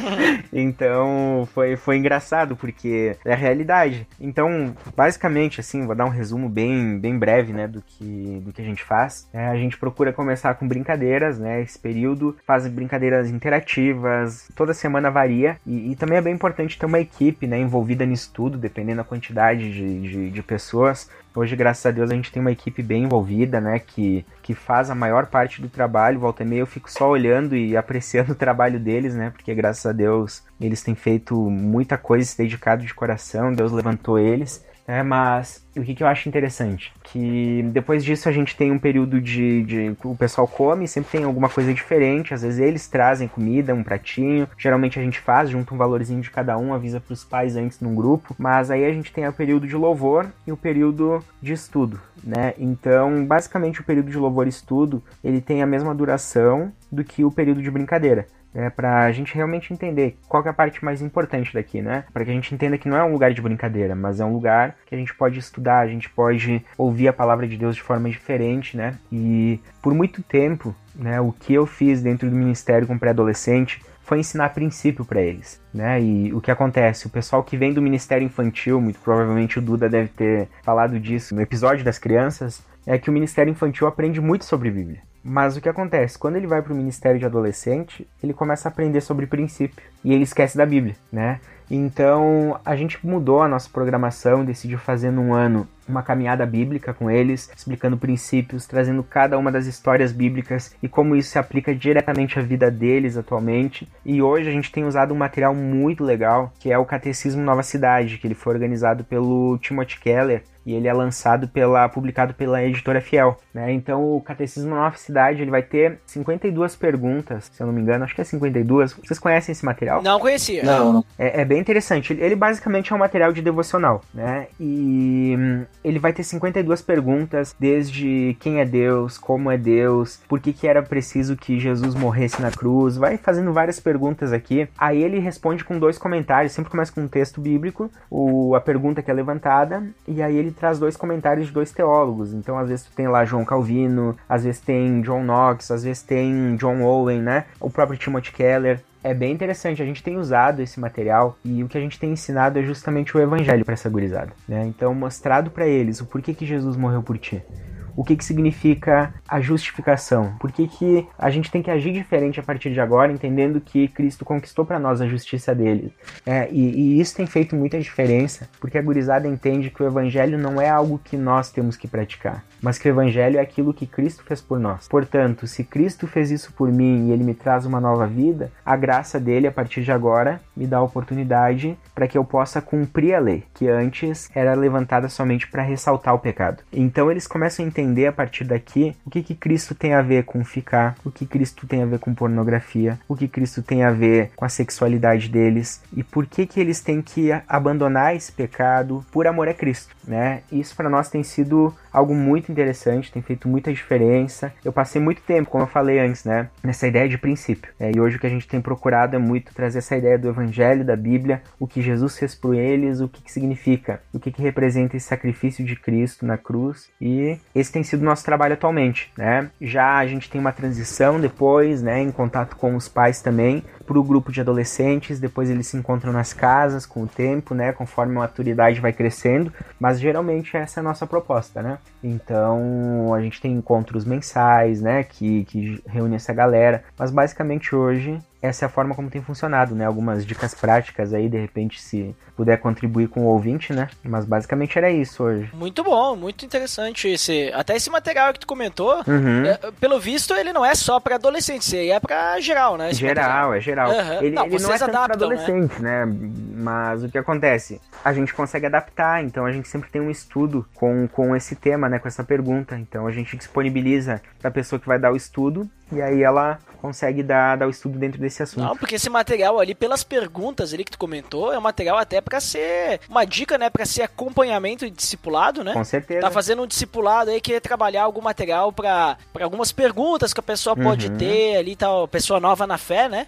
então foi, foi engraçado porque é a realidade. Então, basicamente, assim, vou dar um resumo bem, bem breve, né, do que, do que a gente faz. É, a gente procura começar com brincadeiras, né? Esse período faz brincadeiras interativas, toda semana varia e, e também é bem importante ter uma equipe, né, envolvida nisso tudo, dependendo da quantidade de, de de pessoas. Hoje, graças a Deus, a gente tem uma equipe bem envolvida, né? Que, que faz a maior parte do trabalho. Volta e meia eu fico só olhando e apreciando o trabalho deles, né? Porque graças a Deus eles têm feito muita coisa, se dedicado de coração. Deus levantou eles. É, mas o que, que eu acho interessante? Que depois disso a gente tem um período de, de. O pessoal come, sempre tem alguma coisa diferente. Às vezes eles trazem comida, um pratinho. Geralmente a gente faz, junta um valorzinho de cada um, avisa para os pais antes num grupo. Mas aí a gente tem o período de louvor e o período de estudo, né? Então, basicamente o período de louvor e estudo ele tem a mesma duração do que o período de brincadeira é, para a gente realmente entender qual é a parte mais importante daqui, né? Para que a gente entenda que não é um lugar de brincadeira, mas é um lugar que a gente pode estudar, a gente pode ouvir a palavra de Deus de forma diferente, né? E por muito tempo, né, o que eu fiz dentro do ministério com pré-adolescente foi ensinar princípio para eles, né? E o que acontece? O pessoal que vem do ministério infantil, muito provavelmente o Duda deve ter falado disso no episódio das crianças, é que o ministério infantil aprende muito sobre Bíblia. Mas o que acontece? Quando ele vai para o ministério de adolescente, ele começa a aprender sobre princípio e ele esquece da Bíblia, né? Então a gente mudou a nossa programação, decidiu fazer num ano uma caminhada bíblica com eles, explicando princípios, trazendo cada uma das histórias bíblicas e como isso se aplica diretamente à vida deles atualmente. E hoje a gente tem usado um material muito legal, que é o Catecismo Nova Cidade, que ele foi organizado pelo Timothy Keller, e ele é lançado pela publicado pela editora Fiel, né? Então o Catecismo Nova Cidade, ele vai ter 52 perguntas, se eu não me engano, acho que é 52. Vocês conhecem esse material? Não conhecia. Não, não. É, é bem interessante. Ele, ele basicamente é um material de devocional, né? E hum, ele vai ter 52 perguntas, desde quem é Deus, como é Deus, por que, que era preciso que Jesus morresse na cruz, vai fazendo várias perguntas aqui. Aí ele responde com dois comentários, sempre começa com um texto bíblico, o, a pergunta que é levantada, e aí ele traz dois comentários de dois teólogos. Então, às vezes, tu tem lá João Calvino, às vezes tem John Knox, às vezes tem John Owen, né? O próprio Timothy Keller é bem interessante. A gente tem usado esse material e o que a gente tem ensinado é justamente o evangelho para essa gurizada, né? Então, mostrado para eles o porquê que Jesus morreu por ti. O que, que significa a justificação? Por que, que a gente tem que agir diferente a partir de agora, entendendo que Cristo conquistou para nós a justiça dele? É, e, e isso tem feito muita diferença, porque a gurizada entende que o evangelho não é algo que nós temos que praticar, mas que o evangelho é aquilo que Cristo fez por nós. Portanto, se Cristo fez isso por mim e ele me traz uma nova vida, a graça dele a partir de agora me dá a oportunidade para que eu possa cumprir a lei, que antes era levantada somente para ressaltar o pecado. Então eles começam a entender a partir daqui o que, que Cristo tem a ver com ficar, o que Cristo tem a ver com pornografia, o que Cristo tem a ver com a sexualidade deles e por que que eles têm que abandonar esse pecado por amor a Cristo, né? Isso para nós tem sido algo muito interessante, tem feito muita diferença. Eu passei muito tempo, como eu falei antes, né, nessa ideia de princípio. É, e hoje o que a gente tem procurado é muito trazer essa ideia do Evangelho, da Bíblia, o que Jesus fez por eles, o que, que significa, o que, que representa esse sacrifício de Cristo na cruz. E esse tem sido o nosso trabalho atualmente, né? Já a gente tem uma transição depois, né, em contato com os pais também, para o grupo de adolescentes, depois eles se encontram nas casas com o tempo, né, conforme a maturidade vai crescendo, mas geralmente essa é a nossa proposta, né? Então a gente tem encontros mensais, né, que, que reúne essa galera, mas basicamente hoje essa é a forma como tem funcionado, né? Algumas dicas práticas aí, de repente, se puder contribuir com o ouvinte, né? Mas basicamente era isso hoje. Muito bom, muito interessante esse. Até esse material que tu comentou, Uhum. é, pelo visto, ele não é só pra adolescentes, ele é pra geral, né? esse material. Geral, é geral. Aham. Ele, Não, ele não é tanto para né? adolescente, né? Mas o que acontece? A gente consegue adaptar, então a gente sempre tem um estudo com, com esse tema, né? Com essa pergunta. Então a gente disponibiliza para a pessoa que vai dar o estudo e aí ela consegue dar, dar o estudo dentro desse assunto. Não, porque esse material ali, pelas perguntas ali que tu comentou, é um material até pra ser uma dica, né? Pra ser acompanhamento e discipulado, né? Com certeza. Tá fazendo um discipulado aí, quer trabalhar algum material pra, pra algumas perguntas que a pessoa pode Uhum. ter ali, tal, pessoa nova na fé, né?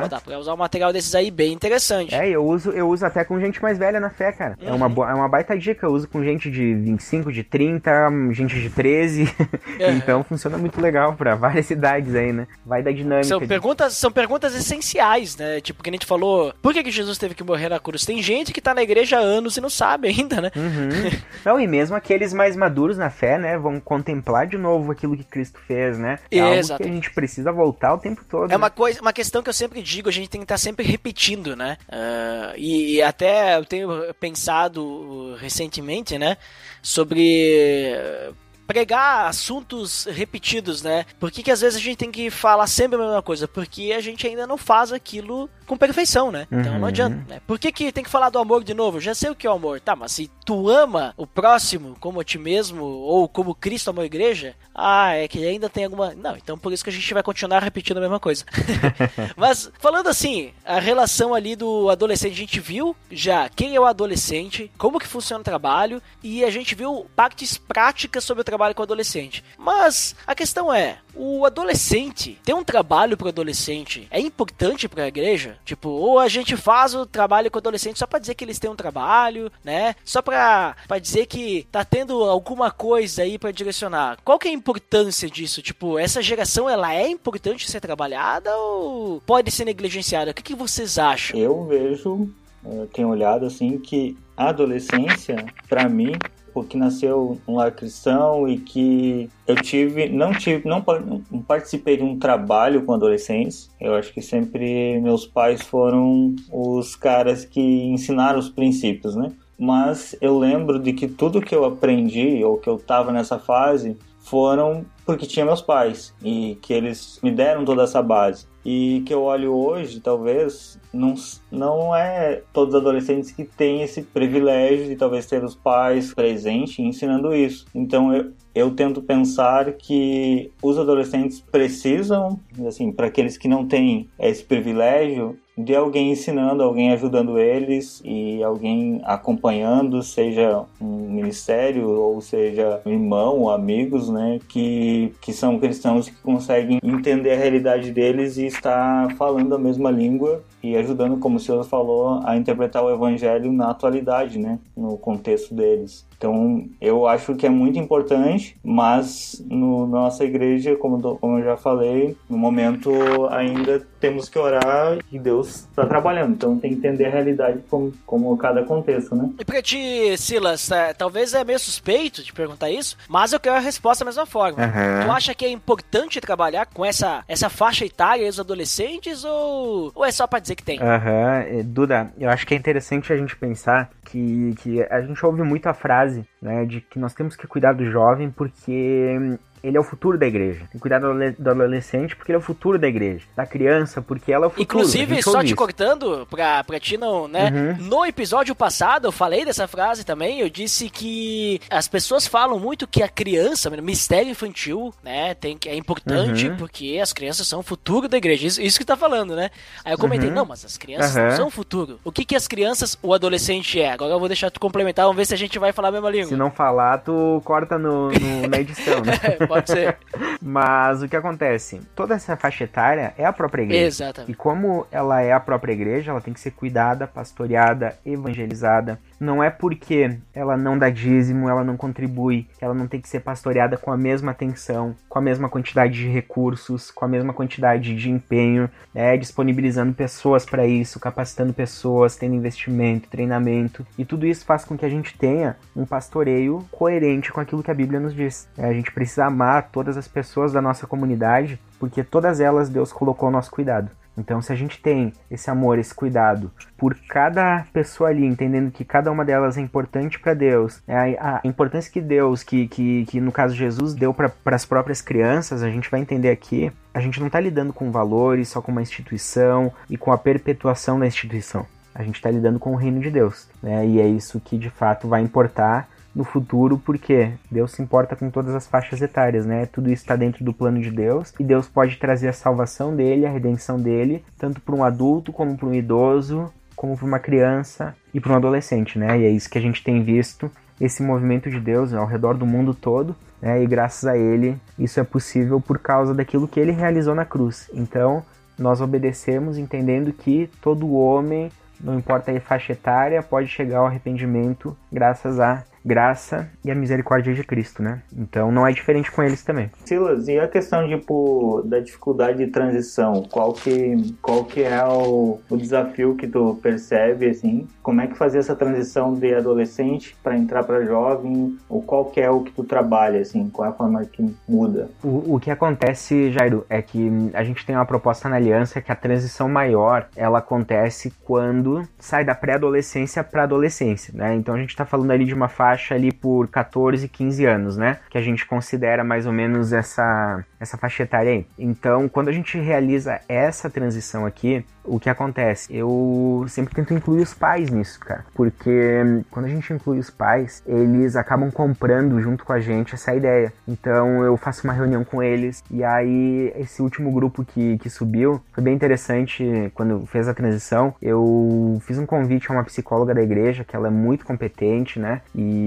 Pô, Dá pra usar um material desses aí bem interessante. É, eu uso, eu uso até com gente mais velha na fé, cara. É, Uhum. uma, bo- é uma baita dica. Eu uso com gente de 25, de 30, gente de 13. Uhum. então funciona muito legal pra várias idades aí, né? Vai da dinâmica. São de- perguntas, são perguntas essenciais, né? Tipo, que a gente falou, por que, que Jesus teve que morrer na cruz? Tem gente que tá na igreja há anos e não sabe ainda, né? Uhum. Não, e mesmo aqueles mais maduros na fé, né, vão contemplar de novo aquilo que Cristo fez, né? É algo que a gente precisa voltar o tempo todo. É uma coisa, uma questão que eu sempre digo, a gente tem que estar sempre repetindo, né? Ah, e, e até eu tenho pensado recentemente, né? Sobre pregar assuntos repetidos, né? Por que, que às vezes a gente tem que falar sempre a mesma coisa? Porque a gente ainda não faz aquilo com perfeição, né? Então não Uhum. adianta, né? Por que, que tem que falar do amor de novo? Eu Já sei o que é o amor. Tá, mas se tu ama o próximo como a ti mesmo, ou como Cristo amou a igreja, ah, é que ainda tem alguma. Não, então por isso que a gente vai continuar repetindo a mesma coisa. Mas falando assim, a relação ali do adolescente, a gente viu já quem é o adolescente, como que funciona o trabalho e a gente viu partes práticas sobre o trabalho com o adolescente. Mas a questão é, o adolescente ter um trabalho pro adolescente é importante pra igreja? Tipo, ou a gente faz o trabalho com o adolescente só pra dizer que eles têm um trabalho, né? Só pra, pra dizer que tá tendo alguma coisa aí pra direcionar. Qual que é a importância disso? Tipo, essa geração ela é importante ser trabalhada ou pode ser negligenciada? O que, que vocês acham? Eu vejo, eu tenho olhado assim que a adolescência, pra mim, porque nasceu um lar cristão e que eu tive, não tive, não, não participei de um trabalho com adolescentes. Eu acho que sempre meus pais foram os caras que ensinaram os princípios, né? Mas eu lembro de que tudo que eu aprendi ou que eu tava nessa fase foram porque tinha meus pais e que eles me deram toda essa base. E que eu olho hoje, talvez, não, não é todos os adolescentes que têm esse privilégio de talvez ter os pais presentes ensinando isso. Então eu, eu tento pensar que os adolescentes precisam, assim, para aqueles que não têm esse privilégio, de alguém ensinando, alguém ajudando eles e alguém acompanhando, seja um ministério ou seja um irmão ou amigos, né, que, que são cristãos que conseguem entender a realidade deles e estar falando a mesma língua e ajudando, como o senhor falou, a interpretar o evangelho na atualidade, né, no contexto deles. Então, eu acho que é muito importante, mas no nossa igreja, como, do, como eu já falei, no momento ainda temos que orar e Deus está trabalhando. Então, tem que entender a realidade como, como cada contexto, né? E pra ti, Silas, é, talvez é meio suspeito de perguntar isso, mas eu quero a resposta da mesma forma. Uhum. Tu acha que é importante trabalhar com essa, essa faixa etária dos adolescentes ou, ou é só pra dizer que tem? Aham, Duda, eu acho que é interessante a gente pensar que, que a gente ouve muito a frase, né, de que nós temos que cuidar do jovem porque ele é o futuro da igreja. Tem que cuidar do do adolescente porque ele é o futuro da igreja. Da criança porque ela é o futuro. Inclusive, só te isso. cortando, pra, pra ti não, né? Uhum. No episódio passado, eu falei dessa frase também. Eu disse que as pessoas falam muito que a criança, mistério infantil, né, tem que, é importante Uhum. porque as crianças são o futuro da igreja. Isso, isso que tá falando, né? Aí eu comentei, Uhum. não, mas as crianças Uhum. não são o futuro. O que que as crianças, o adolescente é? Agora eu vou deixar tu complementar, vamos ver se a gente vai falar a mesma língua. Se não falar, tu corta no, no- na edição, né? Pode ser. Mas o que acontece? Toda essa faixa etária é a própria igreja. Exatamente. E como ela é a própria igreja, ela tem que ser cuidada, pastoreada, evangelizada. Não é porque ela não dá dízimo, ela não contribui, ela não tem que ser pastoreada com a mesma atenção, com a mesma quantidade de recursos, com a mesma quantidade de empenho, né? disponibilizando pessoas para isso, capacitando pessoas, tendo investimento, treinamento. E tudo isso faz com que a gente tenha um pastoreio coerente com aquilo que a Bíblia nos diz. É, a gente precisa amar todas as pessoas da nossa comunidade, porque todas elas Deus colocou ao nosso cuidado. Então, se a gente tem esse amor, esse cuidado por cada pessoa ali, entendendo que cada uma delas é importante para Deus, é a, importância que Deus, que, que, que no caso Jesus, deu para as próprias crianças, a gente vai entender aqui, a gente não está lidando com valores, só com uma instituição e com a perpetuação da instituição. A gente está lidando com o reino de Deus, né? E é isso que de fato vai importar no futuro, porque Deus se importa com todas as faixas etárias, né? Tudo isso está dentro do plano de Deus e Deus pode trazer a salvação dele, a redenção dele, tanto para um adulto como para um idoso, como para uma criança e para um adolescente, né? E é isso que a gente tem visto esse movimento de Deus ao redor do mundo todo, né? E graças a ele isso é possível por causa daquilo que ele realizou na cruz. Então nós obedecemos entendendo que todo homem não importa a faixa etária, pode chegar ao arrependimento graças à graça e à misericórdia de Cristo, né? Então não é diferente com eles também. Silas, e a questão tipo da dificuldade de transição? Qual que qual que é o, o desafio que tu percebe assim? Como é que fazer essa transição de adolescente para entrar para jovem? Ou qual que é o que tu trabalha assim? Qual é a forma que muda? O, o que acontece, Jairo, é que a gente tem uma proposta na aliança que a transição maior ela acontece quando sai da pré-adolescência para adolescência, né? Então a gente está falando ali de uma faixa ali por 14, 15 anos, né? Que a gente considera mais ou menos essa essa faixa etária aí. Então, quando a gente realiza essa transição aqui, o que acontece? Eu sempre tento incluir os pais nisso, cara. Porque quando a gente inclui os pais, eles acabam comprando junto com a gente essa ideia. Então eu faço uma reunião com eles. E aí, esse último grupo que, que subiu foi bem interessante. Quando fez a transição, eu fiz um convite a uma psicóloga da igreja, que ela é muito competente, né? E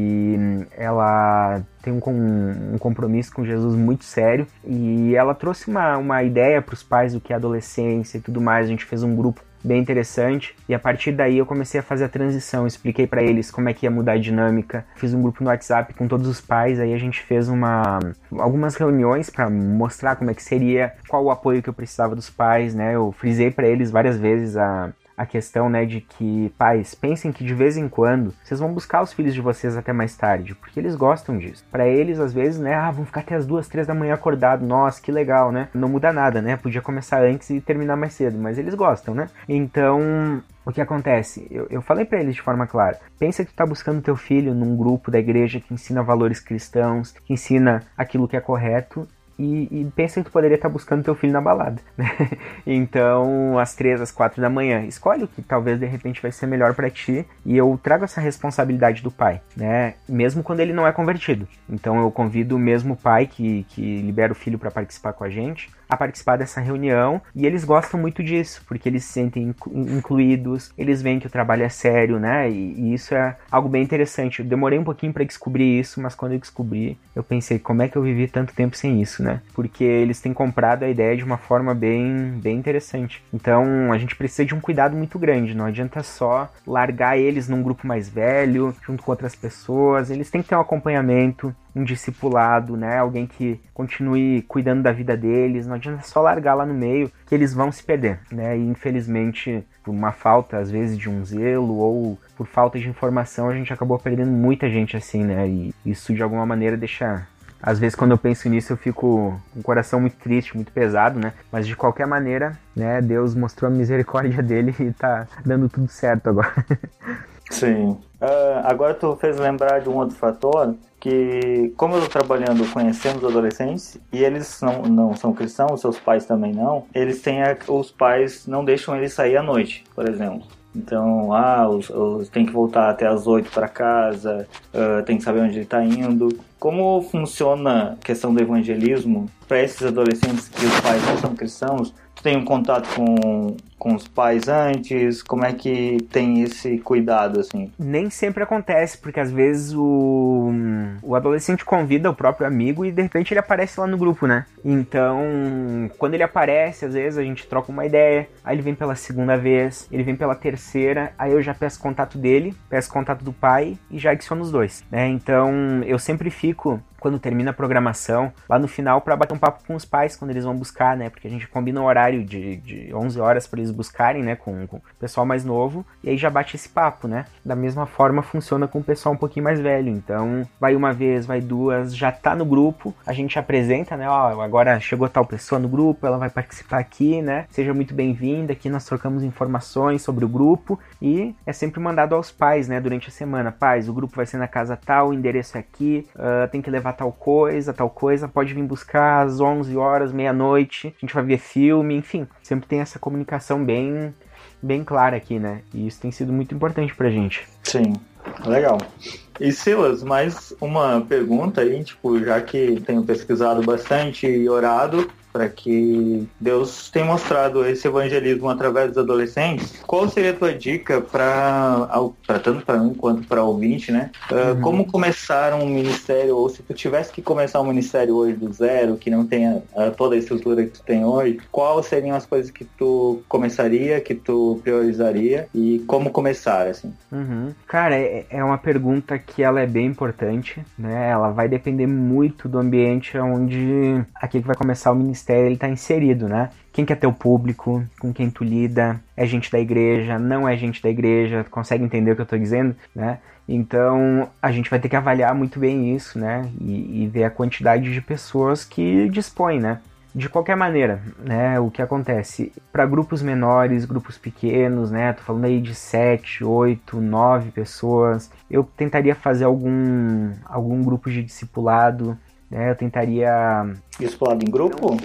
ela tem um, um compromisso com Jesus muito sério. E ela trouxe uma, uma ideia para os pais do que é adolescência e tudo mais. A gente fez um grupo bem interessante e a partir daí eu comecei a fazer a transição, expliquei para eles como é que ia mudar a dinâmica, fiz um grupo no WhatsApp com todos os pais, aí a gente fez uma algumas reuniões para mostrar como é que seria, qual o apoio que eu precisava dos pais, né? Eu frisei para eles várias vezes a a questão, né, de que pais pensem que de vez em quando vocês vão buscar os filhos de vocês até mais tarde, porque eles gostam disso. Para eles, às vezes, né, ah, vão ficar até as duas, três da manhã acordado, nossa, que legal, né? Não muda nada, né? Podia começar antes e terminar mais cedo, mas eles gostam, né? Então, o que acontece? Eu, eu falei para eles de forma clara: pensa que tu tá buscando teu filho num grupo da igreja que ensina valores cristãos, que ensina aquilo que é correto. E, e pensa que tu poderia estar buscando teu filho na balada, né? Então, às três, às quatro da manhã, escolhe o que talvez de repente vai ser melhor para ti e eu trago essa responsabilidade do pai, né? Mesmo quando ele não é convertido. Então, eu convido o mesmo pai que, que libera o filho para participar com a gente a participar dessa reunião e eles gostam muito disso, porque eles se sentem incluídos, eles veem que o trabalho é sério, né? E, e isso é algo bem interessante. Eu demorei um pouquinho para descobrir isso, mas quando eu descobri, eu pensei, como é que eu vivi tanto tempo sem isso, né? Porque eles têm comprado a ideia de uma forma bem, bem interessante. Então, a gente precisa de um cuidado muito grande, não adianta só largar eles num grupo mais velho, junto com outras pessoas, eles têm que ter um acompanhamento, um discipulado, né? Alguém que continue cuidando da vida deles. Não adianta só largar lá no meio que eles vão se perder, né? E infelizmente, por uma falta às vezes de um zelo ou por falta de informação, a gente acabou perdendo muita gente assim, né? E isso de alguma maneira deixa às vezes quando eu penso nisso eu fico com o coração muito triste, muito pesado, né? Mas de qualquer maneira, né, Deus mostrou a misericórdia dele e tá dando tudo certo agora. Sim. Uh, agora tu fez lembrar de um outro fator que, como eu estou trabalhando conhecendo os adolescentes e eles não, não são cristãos, seus pais também não, eles têm a, os pais não deixam eles sair à noite, por exemplo. Então, ah, os, os, tem que voltar até as 8 para casa, uh, tem que saber onde ele está indo. Como funciona a questão do evangelismo para esses adolescentes que os pais não são cristãos? Tu tem um contato com, com os pais antes? Como é que tem esse cuidado, assim? Nem sempre acontece, porque às vezes o, o adolescente convida o próprio amigo e de repente ele aparece lá no grupo, né? Então, quando ele aparece, às vezes a gente troca uma ideia, aí ele vem pela segunda vez, ele vem pela terceira, aí eu já peço contato dele, peço contato do pai e já adiciono os dois, né? Então, eu sempre fico quando termina a programação, lá no final para bater um papo com os pais quando eles vão buscar, né? Porque a gente combina o horário de, de 11 horas para eles buscarem, né? Com, com, o pessoal mais novo, e aí já bate esse papo, né? Da mesma forma funciona com o pessoal um pouquinho mais velho. Então, vai uma vez, vai duas, já tá no grupo, a gente apresenta, né? Ó, agora chegou tal pessoa no grupo, ela vai participar aqui, né? Seja muito bem-vinda, aqui nós trocamos informações sobre o grupo e é sempre mandado aos pais, né? Durante a semana. Pais, o grupo vai ser na casa tal, o endereço é aqui, uh, tem que levar tal coisa, tal coisa, pode vir buscar às 11 horas, meia-noite, a gente vai ver filme, enfim, sempre tem essa comunicação bem bem clara aqui, né? E isso tem sido muito importante pra gente. Sim, legal. E Silas, mais uma pergunta aí, tipo, já que tenho pesquisado bastante e orado, para que Deus tenha mostrado esse evangelismo através dos adolescentes, qual seria a tua dica para tanto para mim quanto para o ouvinte, né? Uh, uhum. Como começar um ministério ou se tu tivesse que começar um ministério hoje do zero, que não tenha uh, toda a estrutura que tu tem hoje, quais seriam as coisas que tu começaria, que tu priorizaria e como começar, assim? Uhum. Cara, é, é uma pergunta que ela é bem importante, né? Ela vai depender muito do ambiente onde aqui que vai começar o ministério ministério ele está inserido, né? Quem quer ter o público, com quem tu lida, é gente da igreja, não é gente da igreja, consegue entender o que eu estou dizendo, né? Então a gente vai ter que avaliar muito bem isso, né? E, e ver a quantidade de pessoas que dispõem, né? De qualquer maneira, né, o que acontece para grupos menores, grupos pequenos, né, tô falando aí de 7, 8, 9 pessoas, eu tentaria fazer algum algum grupo de discipulado, né? Eu tentaria. Discipulado em grupo?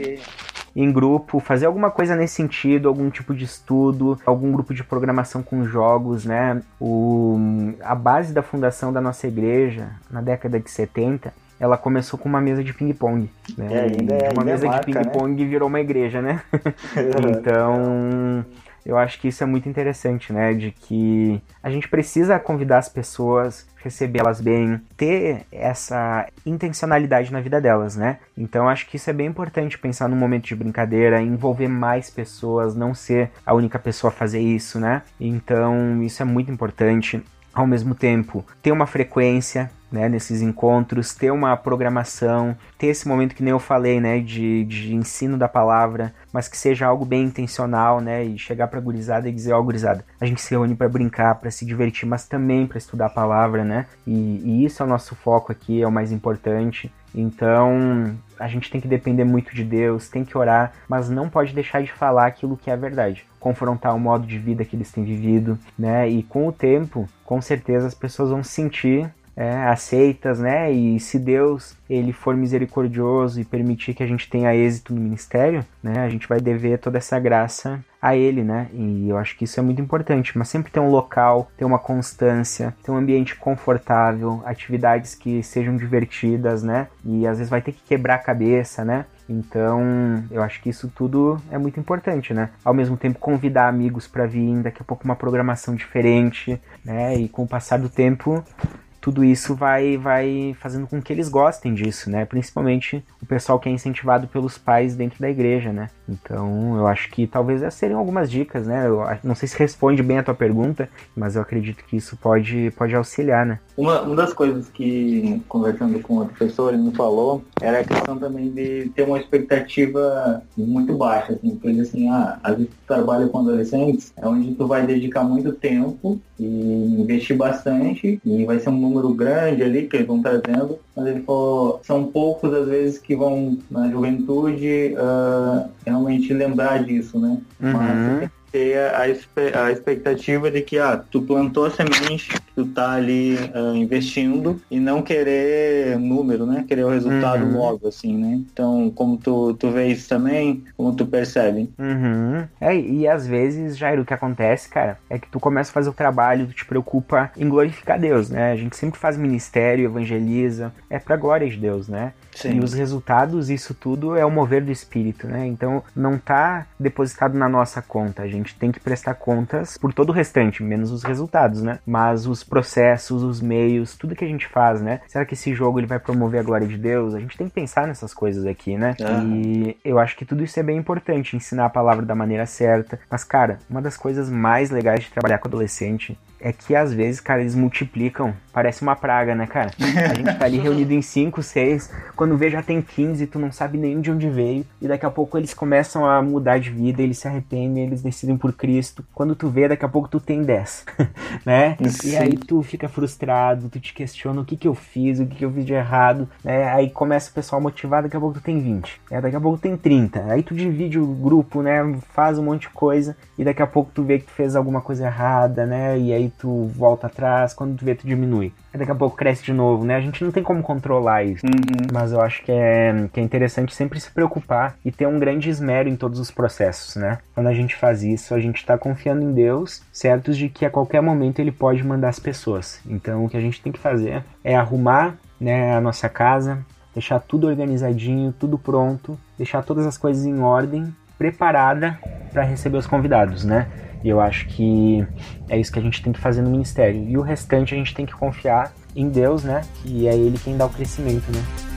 Em grupo, fazer alguma coisa nesse sentido, algum tipo de estudo, algum grupo de programação com jogos, né? O, a base da fundação da nossa igreja, na década de 70, ela começou com uma mesa de ping-pong. Né? É, ainda é, uma mesa marca, de ping-pong né? virou uma igreja, né? então, eu acho que isso é muito interessante, né? De que a gente precisa convidar as pessoas, recebê-las bem, ter essa intencionalidade na vida delas, né? Então acho que isso é bem importante pensar num momento de brincadeira, envolver mais pessoas, não ser a única pessoa a fazer isso, né? Então isso é muito importante ao mesmo tempo ter uma frequência né, nesses encontros, ter uma programação, ter esse momento que nem eu falei, né, de, de ensino da palavra, mas que seja algo bem intencional, né, e chegar pra gurizada e dizer, ó, oh, gurizada, a gente se reúne para brincar, para se divertir, mas também para estudar a palavra, né, e, e isso é o nosso foco aqui, é o mais importante. Então, a gente tem que depender muito de Deus, tem que orar, mas não pode deixar de falar aquilo que é verdade. Confrontar o modo de vida que eles têm vivido, né? E com o tempo, com certeza as pessoas vão sentir é, aceitas, né? E se Deus ele for misericordioso e permitir que a gente tenha êxito no ministério, né? A gente vai dever toda essa graça a ele, né? E eu acho que isso é muito importante. Mas sempre ter um local, ter uma constância, ter um ambiente confortável, atividades que sejam divertidas, né? E às vezes vai ter que quebrar a cabeça, né? Então, eu acho que isso tudo é muito importante, né? Ao mesmo tempo, convidar amigos para vir, daqui a pouco uma programação diferente, né? E com o passar do tempo, tudo isso vai, vai fazendo com que eles gostem disso, né? Principalmente o pessoal que é incentivado pelos pais dentro da igreja, né? Então, eu acho que talvez essas seriam algumas dicas, né? Eu não sei se responde bem a tua pergunta, mas eu acredito que isso pode, pode auxiliar, né? Uma, uma das coisas que, conversando com outra pessoa, ele me falou, era a questão também de ter uma expectativa muito baixa, assim, porque assim, ah, às vezes tu trabalha com adolescentes, é onde tu vai dedicar muito tempo e investir bastante, e vai ser um número grande ali que eles vão trazendo, mas ele falou, são poucos às vezes que vão na juventude uh, realmente lembrar disso, né? Uhum. Mas ter a, a, expectativa de que ah, tu plantou a semente, tu tá ali uh, investindo e não querer número, né? Querer o resultado Uhum. logo, assim, né? Então, como tu, tu vê isso também, como tu percebe? Uhum. É, e às vezes, Jairo, o que acontece, cara, é que tu começa a fazer o trabalho, tu te preocupa em glorificar Deus, né? A gente sempre faz ministério, evangeliza, é pra glória de Deus, né? E os resultados, isso tudo é o mover do espírito, né? Então não tá depositado na nossa conta. A gente tem que prestar contas por todo o restante, menos os resultados, né? Mas os processos, os meios, tudo que a gente faz, né? Será que esse jogo ele vai promover a glória de Deus? A gente tem que pensar nessas coisas aqui, né? Aham. E eu acho que tudo isso é bem importante, ensinar a palavra da maneira certa. Mas, cara, uma das coisas mais legais de trabalhar com adolescente é que às vezes, cara, eles multiplicam. Parece uma praga, né, cara? A gente tá ali reunido em 5, 6, quando vê já tem 15, tu não sabe nem de onde veio, e daqui a pouco eles começam a mudar de vida, eles se arrependem, eles decidem por Cristo. Quando tu vê, daqui a pouco tu tem 10, né? E Sim. aí tu fica frustrado, tu te questiona o que que eu fiz, o que que eu fiz de errado, né? Aí começa o pessoal motivado, daqui a pouco tu tem 20, né? daqui a pouco tem 30. Aí tu divide o grupo, né? Faz um monte de coisa, e daqui a pouco tu vê que tu fez alguma coisa errada, né? E aí tu volta atrás, quando tu vê tu diminui. Aí daqui a pouco cresce de novo, né? A gente não tem como controlar isso. Uhum. Mas eu acho que é, que é interessante sempre se preocupar e ter um grande esmero em todos os processos, né? Quando a gente faz isso, a gente está confiando em Deus, certos de que a qualquer momento ele pode mandar as pessoas. Então o que a gente tem que fazer é arrumar né, a nossa casa, deixar tudo organizadinho, tudo pronto, deixar todas as coisas em ordem, preparada para receber os convidados, né? E eu acho que é isso que a gente tem que fazer no ministério. E o restante a gente tem que confiar em Deus, né? Que é Ele quem dá o crescimento, né?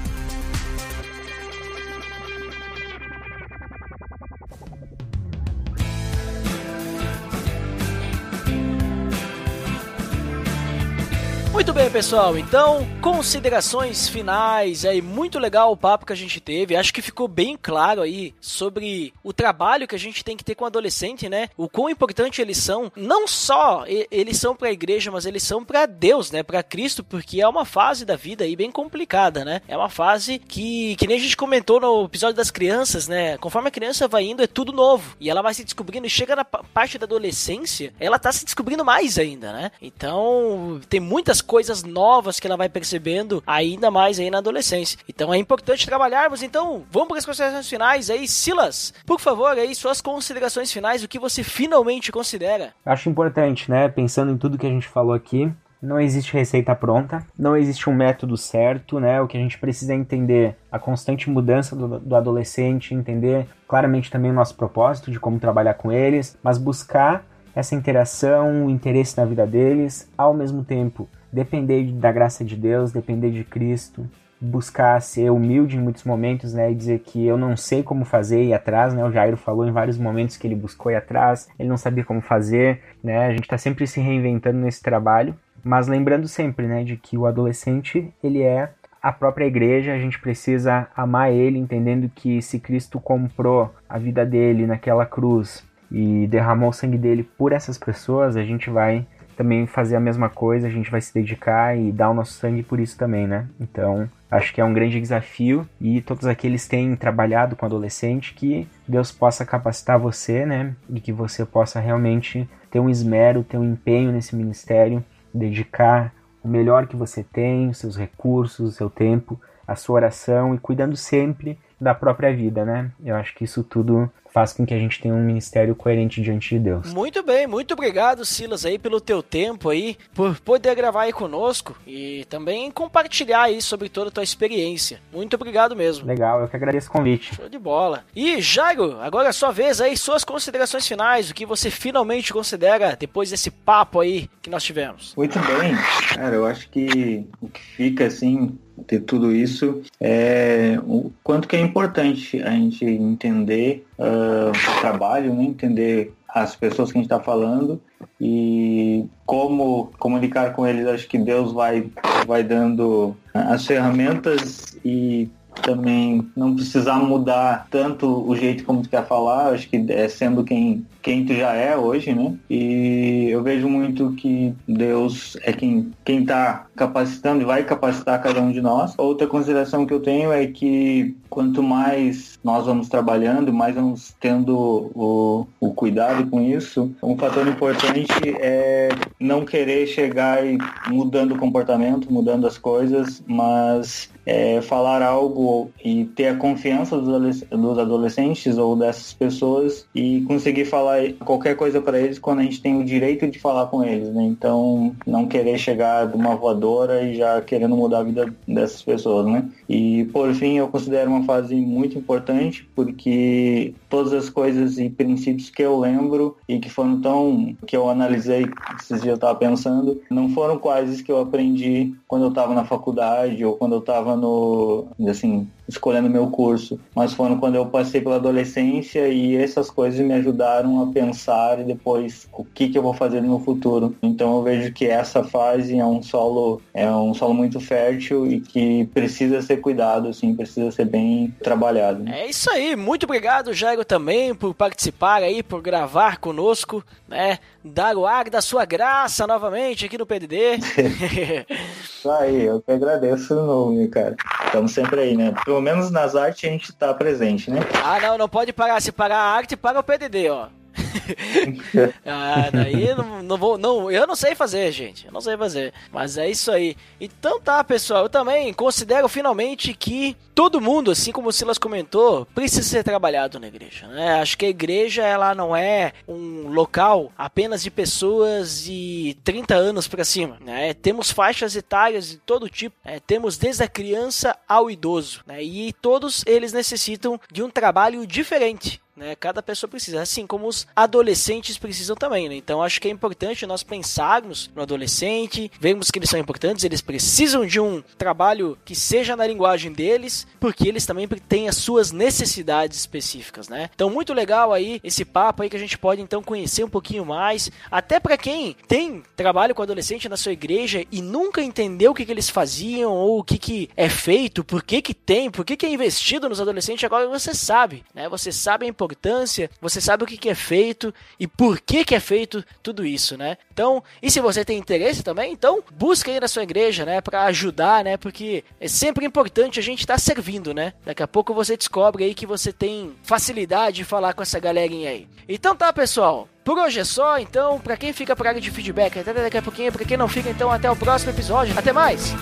Muito bem, pessoal. Então, considerações finais aí. Muito legal o papo que a gente teve. Acho que ficou bem claro aí sobre o trabalho que a gente tem que ter com adolescente, né? O quão importante eles são. Não só eles são pra igreja, mas eles são pra Deus, né? Pra Cristo, porque é uma fase da vida aí bem complicada, né? É uma fase que, que nem a gente comentou no episódio das crianças, né? Conforme a criança vai indo, é tudo novo. E ela vai se descobrindo e chega na pa- parte da adolescência, ela tá se descobrindo mais ainda, né? Então, tem muitas coisas novas que ela vai percebendo ainda mais aí na adolescência. Então é importante trabalharmos. Então, vamos para as considerações finais aí. Silas, por favor, aí suas considerações finais, o que você finalmente considera? Acho importante, né? Pensando em tudo que a gente falou aqui, não existe receita pronta, não existe um método certo, né? O que a gente precisa é entender a constante mudança do, do adolescente, entender claramente também o nosso propósito de como trabalhar com eles, mas buscar essa interação, o interesse na vida deles, ao mesmo tempo depender da graça de Deus, depender de Cristo, buscar ser humilde em muitos momentos, né, e dizer que eu não sei como fazer e atrás, né, o Jairo falou em vários momentos que ele buscou ir atrás, ele não sabia como fazer, né, a gente está sempre se reinventando nesse trabalho, mas lembrando sempre, né, de que o adolescente, ele é a própria igreja, a gente precisa amar ele, entendendo que se Cristo comprou a vida dele naquela cruz e derramou o sangue dele por essas pessoas, a gente vai também fazer a mesma coisa, a gente vai se dedicar e dar o nosso sangue por isso também, né? Então, acho que é um grande desafio e todos aqueles têm trabalhado com adolescente que Deus possa capacitar você, né? E que você possa realmente ter um esmero, ter um empenho nesse ministério, dedicar o melhor que você tem, os seus recursos, o seu tempo, a sua oração e cuidando sempre da própria vida, né? Eu acho que isso tudo faz com que a gente tenha um ministério coerente diante de Deus. Muito bem, muito obrigado, Silas, aí pelo teu tempo aí, por poder gravar aí conosco e também compartilhar aí sobre toda a tua experiência. Muito obrigado mesmo. Legal, eu que agradeço o convite. Show de bola. E Jairo, agora é sua vez aí, suas considerações finais, o que você finalmente considera depois desse papo aí que nós tivemos. Muito bem, cara, eu acho que o que fica assim de tudo isso é o quanto que é importante a gente entender uh, trabalho, né? entender as pessoas que a gente está falando e como comunicar com eles. Acho que Deus vai, vai dando as ferramentas e também não precisar mudar tanto o jeito como tu quer falar, acho que é sendo quem, quem tu já é hoje, né? E eu vejo muito que Deus é quem, quem tá capacitando e vai capacitar cada um de nós. Outra consideração que eu tenho é que quanto mais nós vamos trabalhando, mais vamos tendo o, o cuidado com isso. Um fator importante é não querer chegar e mudando o comportamento, mudando as coisas, mas é, falar algo e ter a confiança dos adolescentes ou dessas pessoas e conseguir falar qualquer coisa para eles quando a gente tem o direito de falar com eles, né? Então, não querer chegar de uma voadora e já querendo mudar a vida dessas pessoas, né? E por fim, eu considero uma fase muito importante porque todas as coisas e princípios que eu lembro e que foram tão que eu analisei esses dias eu estava pensando, não foram quais que eu aprendi quando eu estava na faculdade ou quando eu estava no assim escolhendo meu curso, mas foram quando eu passei pela adolescência e essas coisas me ajudaram a pensar e depois o que, que eu vou fazer no meu futuro. Então eu vejo que essa fase é um solo é um solo muito fértil e que precisa ser cuidado, assim, precisa ser bem trabalhado. Né? É isso aí, muito obrigado Jairo também por participar aí, por gravar conosco, né? Dar o ar da sua graça novamente aqui no PDD. isso aí, eu que agradeço o nome, cara. Estamos sempre aí, né? Pelo menos nas artes a gente tá presente, né? Ah, não, não pode parar. Se parar a arte, paga o PDD, ó. ah, daí não, não vou, não, eu não sei fazer, gente, eu não sei fazer, mas é isso aí. Então tá, pessoal, eu também considero finalmente que todo mundo, assim como o Silas comentou, precisa ser trabalhado na igreja, né? Acho que a igreja ela não é um local apenas de pessoas de 30 anos para cima, né? Temos faixas etárias de todo tipo, né? temos desde a criança ao idoso, né? E todos eles necessitam de um trabalho diferente né? Cada pessoa precisa, assim como os adolescentes precisam também, né? Então acho que é importante nós pensarmos no adolescente, vermos que eles são importantes, eles precisam de um trabalho que seja na linguagem deles, porque eles também têm as suas necessidades específicas, né? Então muito legal aí esse papo aí que a gente pode então conhecer um pouquinho mais, até para quem tem trabalho com adolescente na sua igreja e nunca entendeu o que, que eles faziam ou o que, que é feito, por que que tem, por que que é investido nos adolescentes, agora você sabe, né? Você sabe a importância importância, você sabe o que, que é feito e por que, que é feito tudo isso, né? Então, e se você tem interesse também, então busca aí na sua igreja, né, para ajudar, né? Porque é sempre importante a gente estar tá servindo, né? Daqui a pouco você descobre aí que você tem facilidade de falar com essa galerinha aí. Então tá, pessoal. Por hoje é só, então, para quem fica para área de feedback, até daqui a pouquinho, para quem não fica, então até o próximo episódio. Até mais.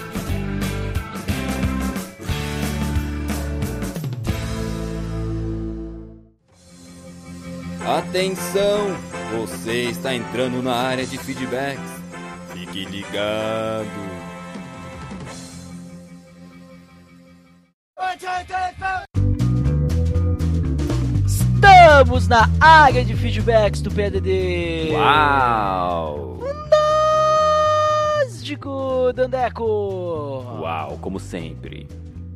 Atenção! Você está entrando na área de feedbacks. Fique ligado. Estamos na área de feedbacks do PDD. Uau! Fantástico, Dandeco! Uau, como sempre.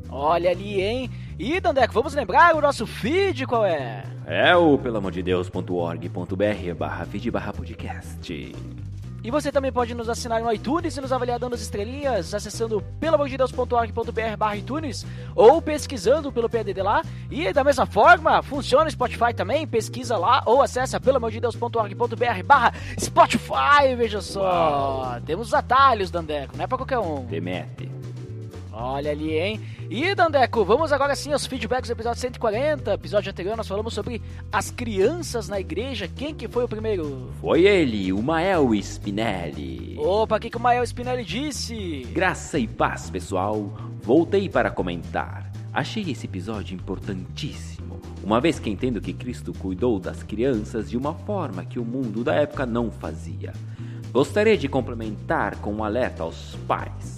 Olha ali, hein? E, Dandeco, vamos lembrar o nosso feed qual é? É o pelamordedeus.org.br barra feed barra podcast. E você também pode nos assinar no iTunes e nos avaliar dando as estrelinhas, acessando pelamordedeus.org.br barra iTunes ou pesquisando pelo PDD lá. E da mesma forma, funciona o Spotify também, pesquisa lá ou acessa pelamordedeus.org.br barra Spotify, veja só. Uau. Temos os atalhos, Dandeco, não é pra qualquer um. Demete. Olha ali, hein? E, Dandeco, vamos agora sim aos feedbacks do episódio 140. Episódio anterior nós falamos sobre as crianças na igreja. Quem que foi o primeiro? Foi ele, o Mael Spinelli. Opa, o que, que o Mael Spinelli disse? Graça e paz, pessoal. Voltei para comentar. Achei esse episódio importantíssimo, uma vez que entendo que Cristo cuidou das crianças de uma forma que o mundo da época não fazia. Gostaria de complementar com um alerta aos pais.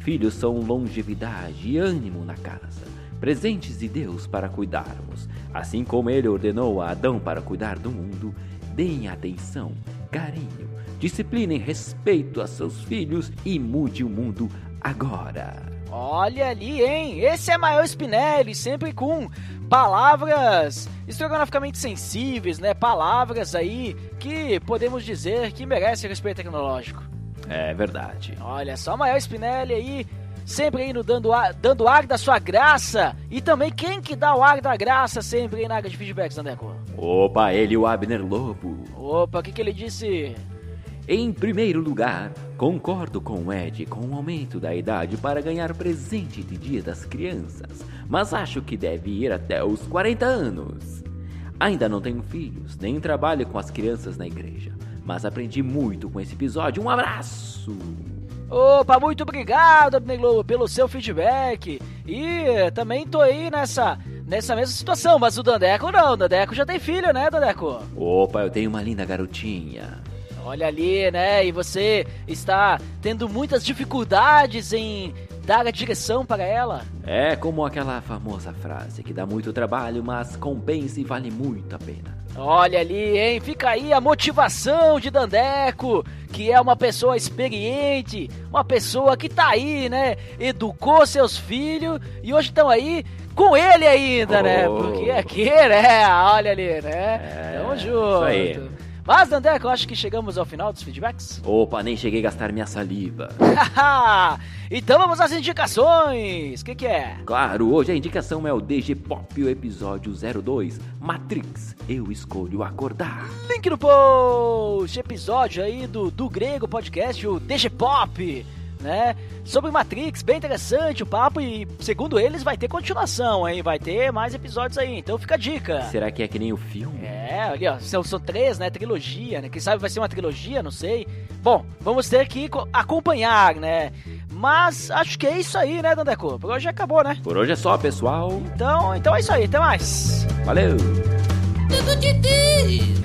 Filhos são longevidade e ânimo na casa, presentes de Deus para cuidarmos. Assim como ele ordenou a Adão para cuidar do mundo, deem atenção, carinho, disciplina e respeito a seus filhos e mude o mundo agora. Olha ali, hein? Esse é Mael Spinelli, sempre com palavras estrogonoficamente sensíveis, né? Palavras aí que podemos dizer que merecem respeito tecnológico. É verdade. Olha só, Mael Spinelli aí, sempre aí no dando ar, dando ar da sua graça. E também quem que dá o ar da graça sempre aí na área de feedbacks, Andeco? Opa, ele o Abner Lobo. Opa, o que, que ele disse? Em primeiro lugar, concordo com o Ed com o aumento da idade para ganhar presente de Dia das Crianças, mas acho que deve ir até os 40 anos. Ainda não tenho filhos, nem trabalho com as crianças na igreja, mas aprendi muito com esse episódio. Um abraço! Opa, muito obrigado, Abner pelo seu feedback. E também tô aí nessa, nessa mesma situação, mas o Dandeco não. O Dandeco já tem filho, né, Dandeco? Opa, eu tenho uma linda garotinha. Olha ali, né? E você está tendo muitas dificuldades em dar a direção para ela. É como aquela famosa frase que dá muito trabalho, mas compensa e vale muito a pena. Olha ali, hein? Fica aí a motivação de Dandeco, que é uma pessoa experiente, uma pessoa que tá aí, né? Educou seus filhos e hoje estão aí com ele ainda, né? Oh. Porque aqui, né? Olha ali, né? É, Tamo isso junto. aí. Mas, Dandeco, eu acho que chegamos ao final dos feedbacks. Opa, nem cheguei a gastar minha saliva. então vamos às indicações. O que, que é? Claro, hoje a indicação é o DG Pop, o episódio 02, Matrix, eu escolho acordar. Link no post, episódio aí do, do Grego Podcast, o DG Pop, né? Sobre Matrix, bem interessante o papo e, segundo eles, vai ter continuação, hein? Vai ter mais episódios aí, então fica a dica. Será que é que nem o filme? É, ali ó, são, são três, né? Trilogia, né? Quem sabe vai ser uma trilogia, não sei. Bom, vamos ter que co- acompanhar, né? Mas acho que é isso aí, né, Dandeco? Por hoje acabou, né? Por hoje é só, pessoal. Então, então é isso aí, até mais. Valeu! Dedo de Deus.